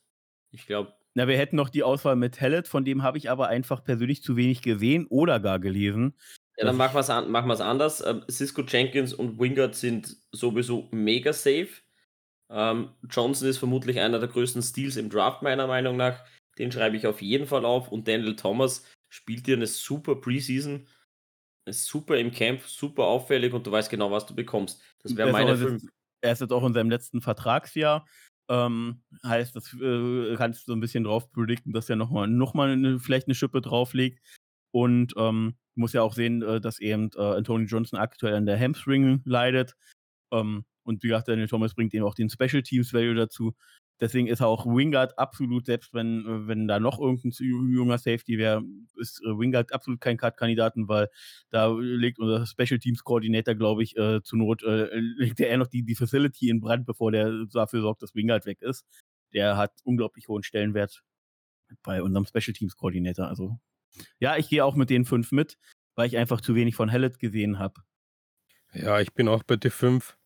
Ich glaube. Na, wir hätten noch die Auswahl mit Hallett, von dem habe ich aber einfach persönlich zu wenig gesehen oder gar gelesen. Ja, dann machen wir es an, machen anders. Ähm, Cisco Jenkins und Wingard sind sowieso mega safe. Ähm, Johnson ist vermutlich einer der größten Steals im Draft, meiner Meinung nach. Den schreibe ich auf jeden Fall auf. Und Daniel Thomas spielt dir eine super Preseason. Ist super im Camp, super auffällig und du weißt genau, was du bekommst. Das wäre meine fünf. Er ist jetzt auch in seinem letzten Vertragsjahr. Ähm, heißt, das äh, kannst du so ein bisschen drauf predikten, dass er nochmal noch mal eine, vielleicht eine Schippe drauflegt. Und ähm, muss ja auch sehen, äh, dass eben äh, Anthony Johnson aktuell an der Hamstring leidet. Ähm, und wie gesagt, Daniel Thomas bringt eben auch den Special Teams Value dazu. Deswegen ist auch Wingard absolut, selbst wenn, äh, wenn da noch irgendein junger Safety wäre, ist äh, Wingard absolut kein Cut-Kandidaten, weil da legt unser Special Teams Coordinator, glaube ich, äh, zur Not, äh, legt er noch die, die Facility in Brand, bevor der dafür sorgt, dass Wingard weg ist. Der hat unglaublich hohen Stellenwert bei unserem Special Teams Coordinator. Also ja, ich gehe auch mit den fünf mit, weil ich einfach zu wenig von Hellet gesehen habe. Ja, ich bin auch bei den fünf.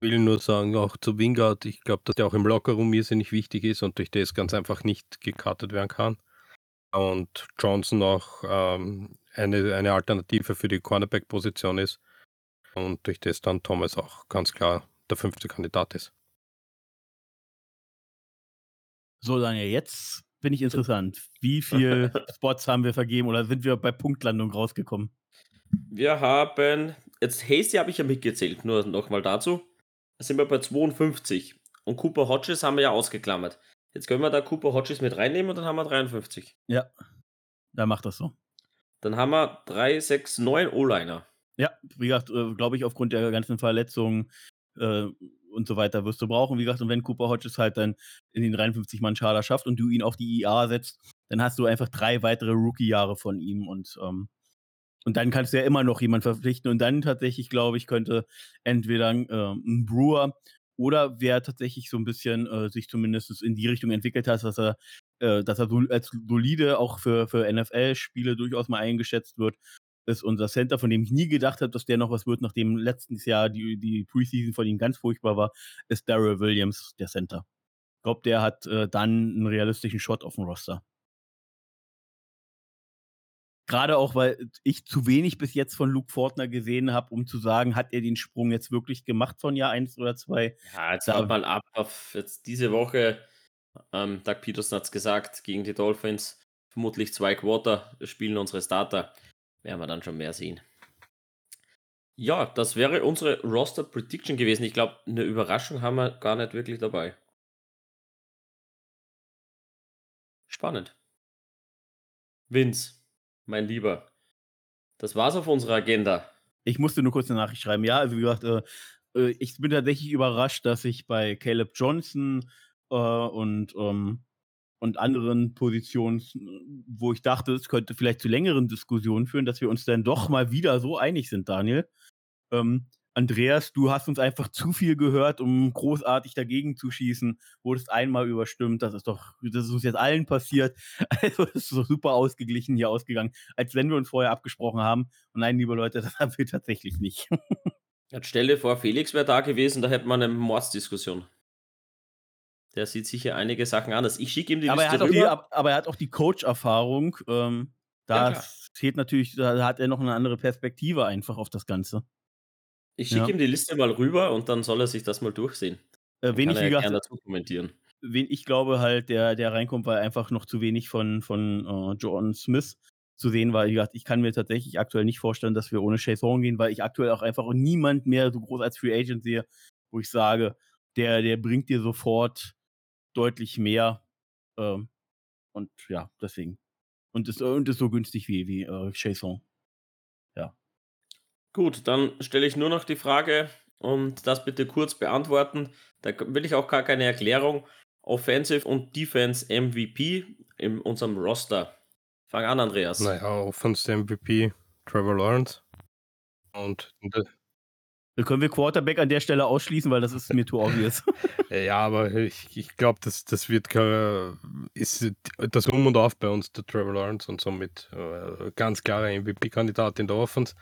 Will nur sagen, auch zu Wingard, ich glaube, dass der auch im Lockerroom irrsinnig wichtig ist und durch das ganz einfach nicht gekartet werden kann. Und Johnson auch ähm, eine, eine Alternative für die Cornerback-Position ist. Und durch das dann Thomas auch ganz klar der fünfte Kandidat ist. So, Daniel, jetzt bin ich interessant. Wie viele (laughs) Spots haben wir vergeben oder sind wir bei Punktlandung rausgekommen? Wir haben, jetzt Hasty habe ich ja mitgezählt, nur nochmal dazu. Da sind wir bei 52. Und Cooper Hodges haben wir ja ausgeklammert. Jetzt können wir da Cooper Hodges mit reinnehmen und dann haben wir 53. Ja, da macht das so. Dann haben wir 3, 6, 9 O-Liner. Ja, wie gesagt, äh, glaube ich, aufgrund der ganzen Verletzungen äh, und so weiter wirst du brauchen. Wie gesagt, und wenn Cooper Hodges halt dann in den 53 Mann Schader schafft und du ihn auf die IA setzt, dann hast du einfach drei weitere Rookie-Jahre von ihm und ähm, und dann kannst du ja immer noch jemanden verpflichten. Und dann tatsächlich, glaube ich, könnte entweder äh, ein Brewer oder wer tatsächlich so ein bisschen äh, sich zumindest in die Richtung entwickelt hat, dass er, äh, dass er so als solide auch für, für NFL-Spiele durchaus mal eingeschätzt wird, ist unser Center, von dem ich nie gedacht habe, dass der noch was wird, nachdem letztes Jahr die, die Preseason von ihm ganz furchtbar war, ist Daryl Williams, der Center. Ich glaube, der hat äh, dann einen realistischen Shot auf dem Roster. Gerade auch, weil ich zu wenig bis jetzt von Luke Fortner gesehen habe, um zu sagen, hat er den Sprung jetzt wirklich gemacht von Jahr 1 oder 2? Ja, jetzt da, mal ab auf jetzt diese Woche. Ähm, Doug Peterson hat es gesagt, gegen die Dolphins vermutlich zwei Quarter spielen unsere Starter. Werden wir dann schon mehr sehen. Ja, das wäre unsere Roster Prediction gewesen. Ich glaube, eine Überraschung haben wir gar nicht wirklich dabei. Spannend. Vince, mein Lieber. Das war's auf unserer Agenda. Ich musste nur kurz eine Nachricht schreiben. Ja, also wie gesagt, äh, äh ich bin tatsächlich überrascht, dass ich bei Caleb Johnson äh, und, ähm, und anderen Positionen, wo ich dachte, es könnte vielleicht zu längeren Diskussionen führen, dass wir uns dann doch mal wieder so einig sind, Daniel. Ähm, Andreas, du hast uns einfach zu viel gehört, um großartig dagegen zu schießen, wurdest einmal überstimmt. Das ist doch, das ist uns jetzt allen passiert. (laughs) Also es ist so super ausgeglichen hier ausgegangen, als wenn wir uns vorher abgesprochen haben. Und nein, liebe Leute, (laughs) das haben wir tatsächlich nicht. Stelle vor, Felix wäre da gewesen, da hätte man eine Mordsdiskussion. Der sieht sicher einige Sachen anders. Ich schicke ihm die aber Liste er hat rüber. Die, aber er hat auch die Coach-Erfahrung. Ähm, da ja, steht natürlich, da hat er noch eine andere Perspektive einfach auf das Ganze. Ich schicke ja. ihm die Liste mal rüber und dann soll er sich das mal durchsehen. Äh, wen ich, gesagt, dazu kommentieren. Wen ich glaube halt, der, der reinkommt, weil einfach noch zu wenig von, von uh, Jordan Smith zu sehen war. Wie gesagt, ich kann mir tatsächlich aktuell nicht vorstellen, dass wir ohne Chase Horn gehen, weil ich aktuell auch einfach niemand mehr so groß als Free Agent sehe, wo ich sage, der, der bringt dir sofort deutlich mehr. Ähm, und ja, deswegen. Und ist, und ist so günstig wie, wie äh, Chase Horn. Gut, dann stelle ich nur noch die Frage und das bitte kurz beantworten. Da will ich auch gar keine Erklärung. Offensive und Defense MVP in unserem Roster. Fang an, Andreas. Naja, Offensive MVP Trevor Lawrence. Und da können wir Quarterback an der Stelle ausschließen, weil das ist mir too obvious. (laughs) (laughs) ja, aber ich, ich glaube, das, das wird ist das Um und Auf bei uns, der Trevor Lawrence und somit äh, ganz klarer MVP-Kandidat in der Offense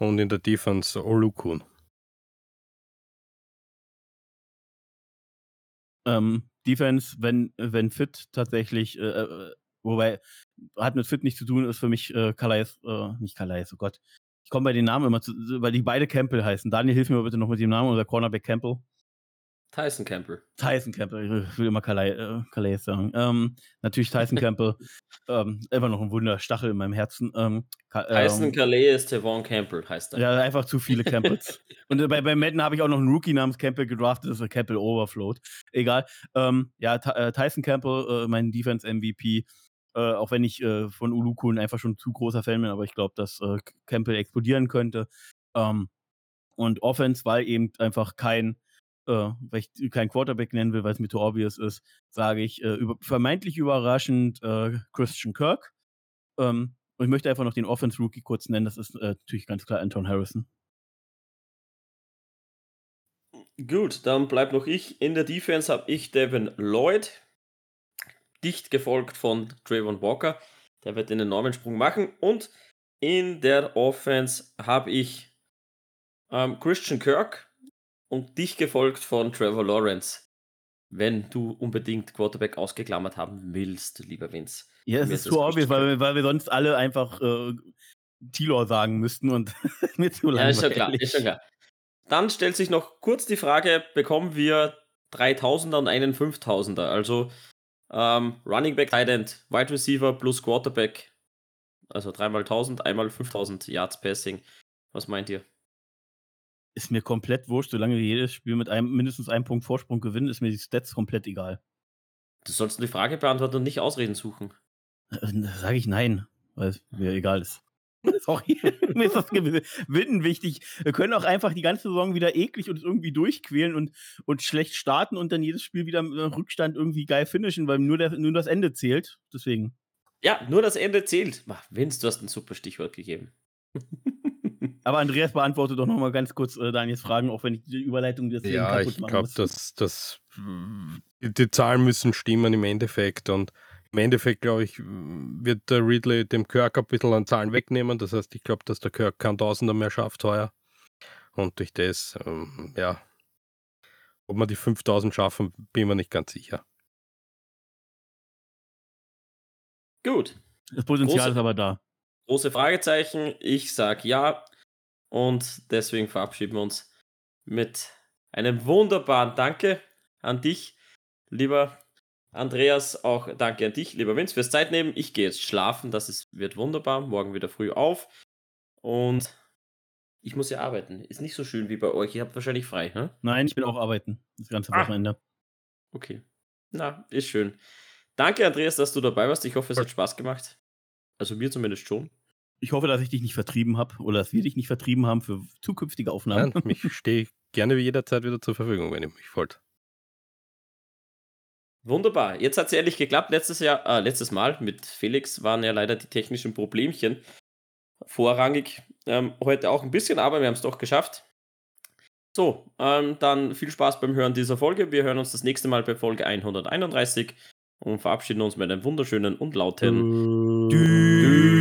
und in der Defense Olukun. Ähm, Defense, wenn, wenn fit tatsächlich, äh, äh, wobei hat mit fit nichts zu tun, ist für mich äh, Calais, äh, nicht Calais, oh Gott. Ich komme bei den Namen immer zu, weil die beide Campbell heißen. Daniel, hilf mir bitte noch mit dem Namen, unser Cornerback Campbell. Tyson Campbell. Tyson Campbell, ich will immer Calais, äh, Calais sagen. Ähm, natürlich Tyson (laughs) Campbell. ähm, immer noch ein Wunderstachel in meinem Herzen. Ähm, Tyson ähm, Calais ist Tevon Campbell, heißt er. Ja, einfach zu viele Campbells. (laughs) Und äh, bei, bei Madden habe ich auch noch einen Rookie namens Campbell gedraftet, das ist Campbell Overfloat. Egal. Ähm, ja, äh, Tyson Campbell, äh, mein Defense-MVP. Äh, auch wenn ich äh, von Ulukun einfach schon zu großer Fan bin, aber ich glaube, dass Campbell explodieren könnte. Ähm, und Offense, weil eben einfach kein äh, weil ich keinen Quarterback nennen will, weil es mir too obvious ist, sage ich äh, über, vermeintlich überraschend äh, Christian Kirk. Ähm, und ich möchte einfach noch den Offense-Rookie kurz nennen, das ist äh, natürlich ganz klar Anton Harrison. Gut, dann bleibt noch ich. In der Defense habe ich Devin Lloyd, dicht gefolgt von Trayvon Walker. Der wird den enormen Sprung machen. Und in der Offense habe ich ähm, Christian Kirk, und dich gefolgt von Trevor Lawrence. Wenn du unbedingt Quarterback ausgeklammert haben willst, lieber Vince. Ja, es ist zu obvious, weil, weil wir sonst alle einfach äh, Tilor sagen müssten und (laughs) mir zu langweilig. Ja, ist schon klar, ist schon klar. Dann stellt sich noch kurz die Frage, bekommen wir 3000er und einen 5000er? Also ähm, Running Back, Tight End, Wide Receiver plus Quarterback. Also dreimal 1000, einmal 5000 Yards Passing. Was meint ihr? Ist mir komplett wurscht, solange wir jedes Spiel mit einem mindestens einem Punkt Vorsprung gewinnen, ist mir die Stats komplett egal. Du sollst die Frage beantworten und nicht Ausreden suchen. Äh, da sage ich nein, weil es mir egal ist. (laughs) Sorry, (laughs) mir ist das Winden wichtig. Wir können auch einfach die ganze Saison wieder eklig und irgendwie durchquälen und, und schlecht starten und dann jedes Spiel wieder mit Rückstand irgendwie geil finishen, weil nur, der, nur das Ende zählt. Deswegen. Ja, nur das Ende zählt. Vince, du hast ein super Stichwort gegeben. (laughs) Aber Andreas beantwortet doch nochmal ganz kurz äh, Daniels Fragen, auch wenn ich die Überleitung jetzt Ja, kaputt ich glaube, dass, dass die Zahlen müssen stimmen im Endeffekt und im Endeffekt, glaube ich, wird der Ridley dem Kirk ein bisschen an Zahlen wegnehmen. Das heißt, ich glaube, dass der Kirk kein Tausender mehr schafft heuer. Und durch das, ähm, ja, ob wir die 5000 schaffen, bin ich mir nicht ganz sicher. Gut. Das Potenzial große, ist aber da. Große Fragezeichen. Ich sage ja. Und deswegen verabschieden wir uns mit einem wunderbaren Danke an dich, lieber Andreas. Auch danke an dich, lieber Vince, fürs Zeitnehmen. Ich gehe jetzt schlafen. Das ist, wird wunderbar. Morgen wieder früh auf. Und ich muss ja arbeiten. Ist nicht so schön wie bei euch. Ihr habt wahrscheinlich frei, ne? Nein, ich bin auch arbeiten. Das ganze ah. Wochenende. Ah. Okay. Na, ist schön. Danke, Andreas, dass du dabei warst. Ich hoffe, es hat Spaß gemacht. Also mir zumindest schon. Ich hoffe, dass ich dich nicht vertrieben habe oder dass wir dich nicht vertrieben haben für zukünftige Aufnahmen. Nein, ich (laughs) stehe gerne wie jederzeit wieder zur Verfügung, wenn ihr mich wollt. Wunderbar. Jetzt hat es ehrlich geklappt. Letztes Jahr, äh, letztes Mal mit Felix waren ja leider die technischen Problemchen vorrangig. Ähm, heute auch ein bisschen, aber wir haben es doch geschafft. So, ähm, dann viel Spaß beim Hören dieser Folge. Wir hören uns das nächste Mal bei Folge 131 und verabschieden uns mit einem wunderschönen und lauten Dü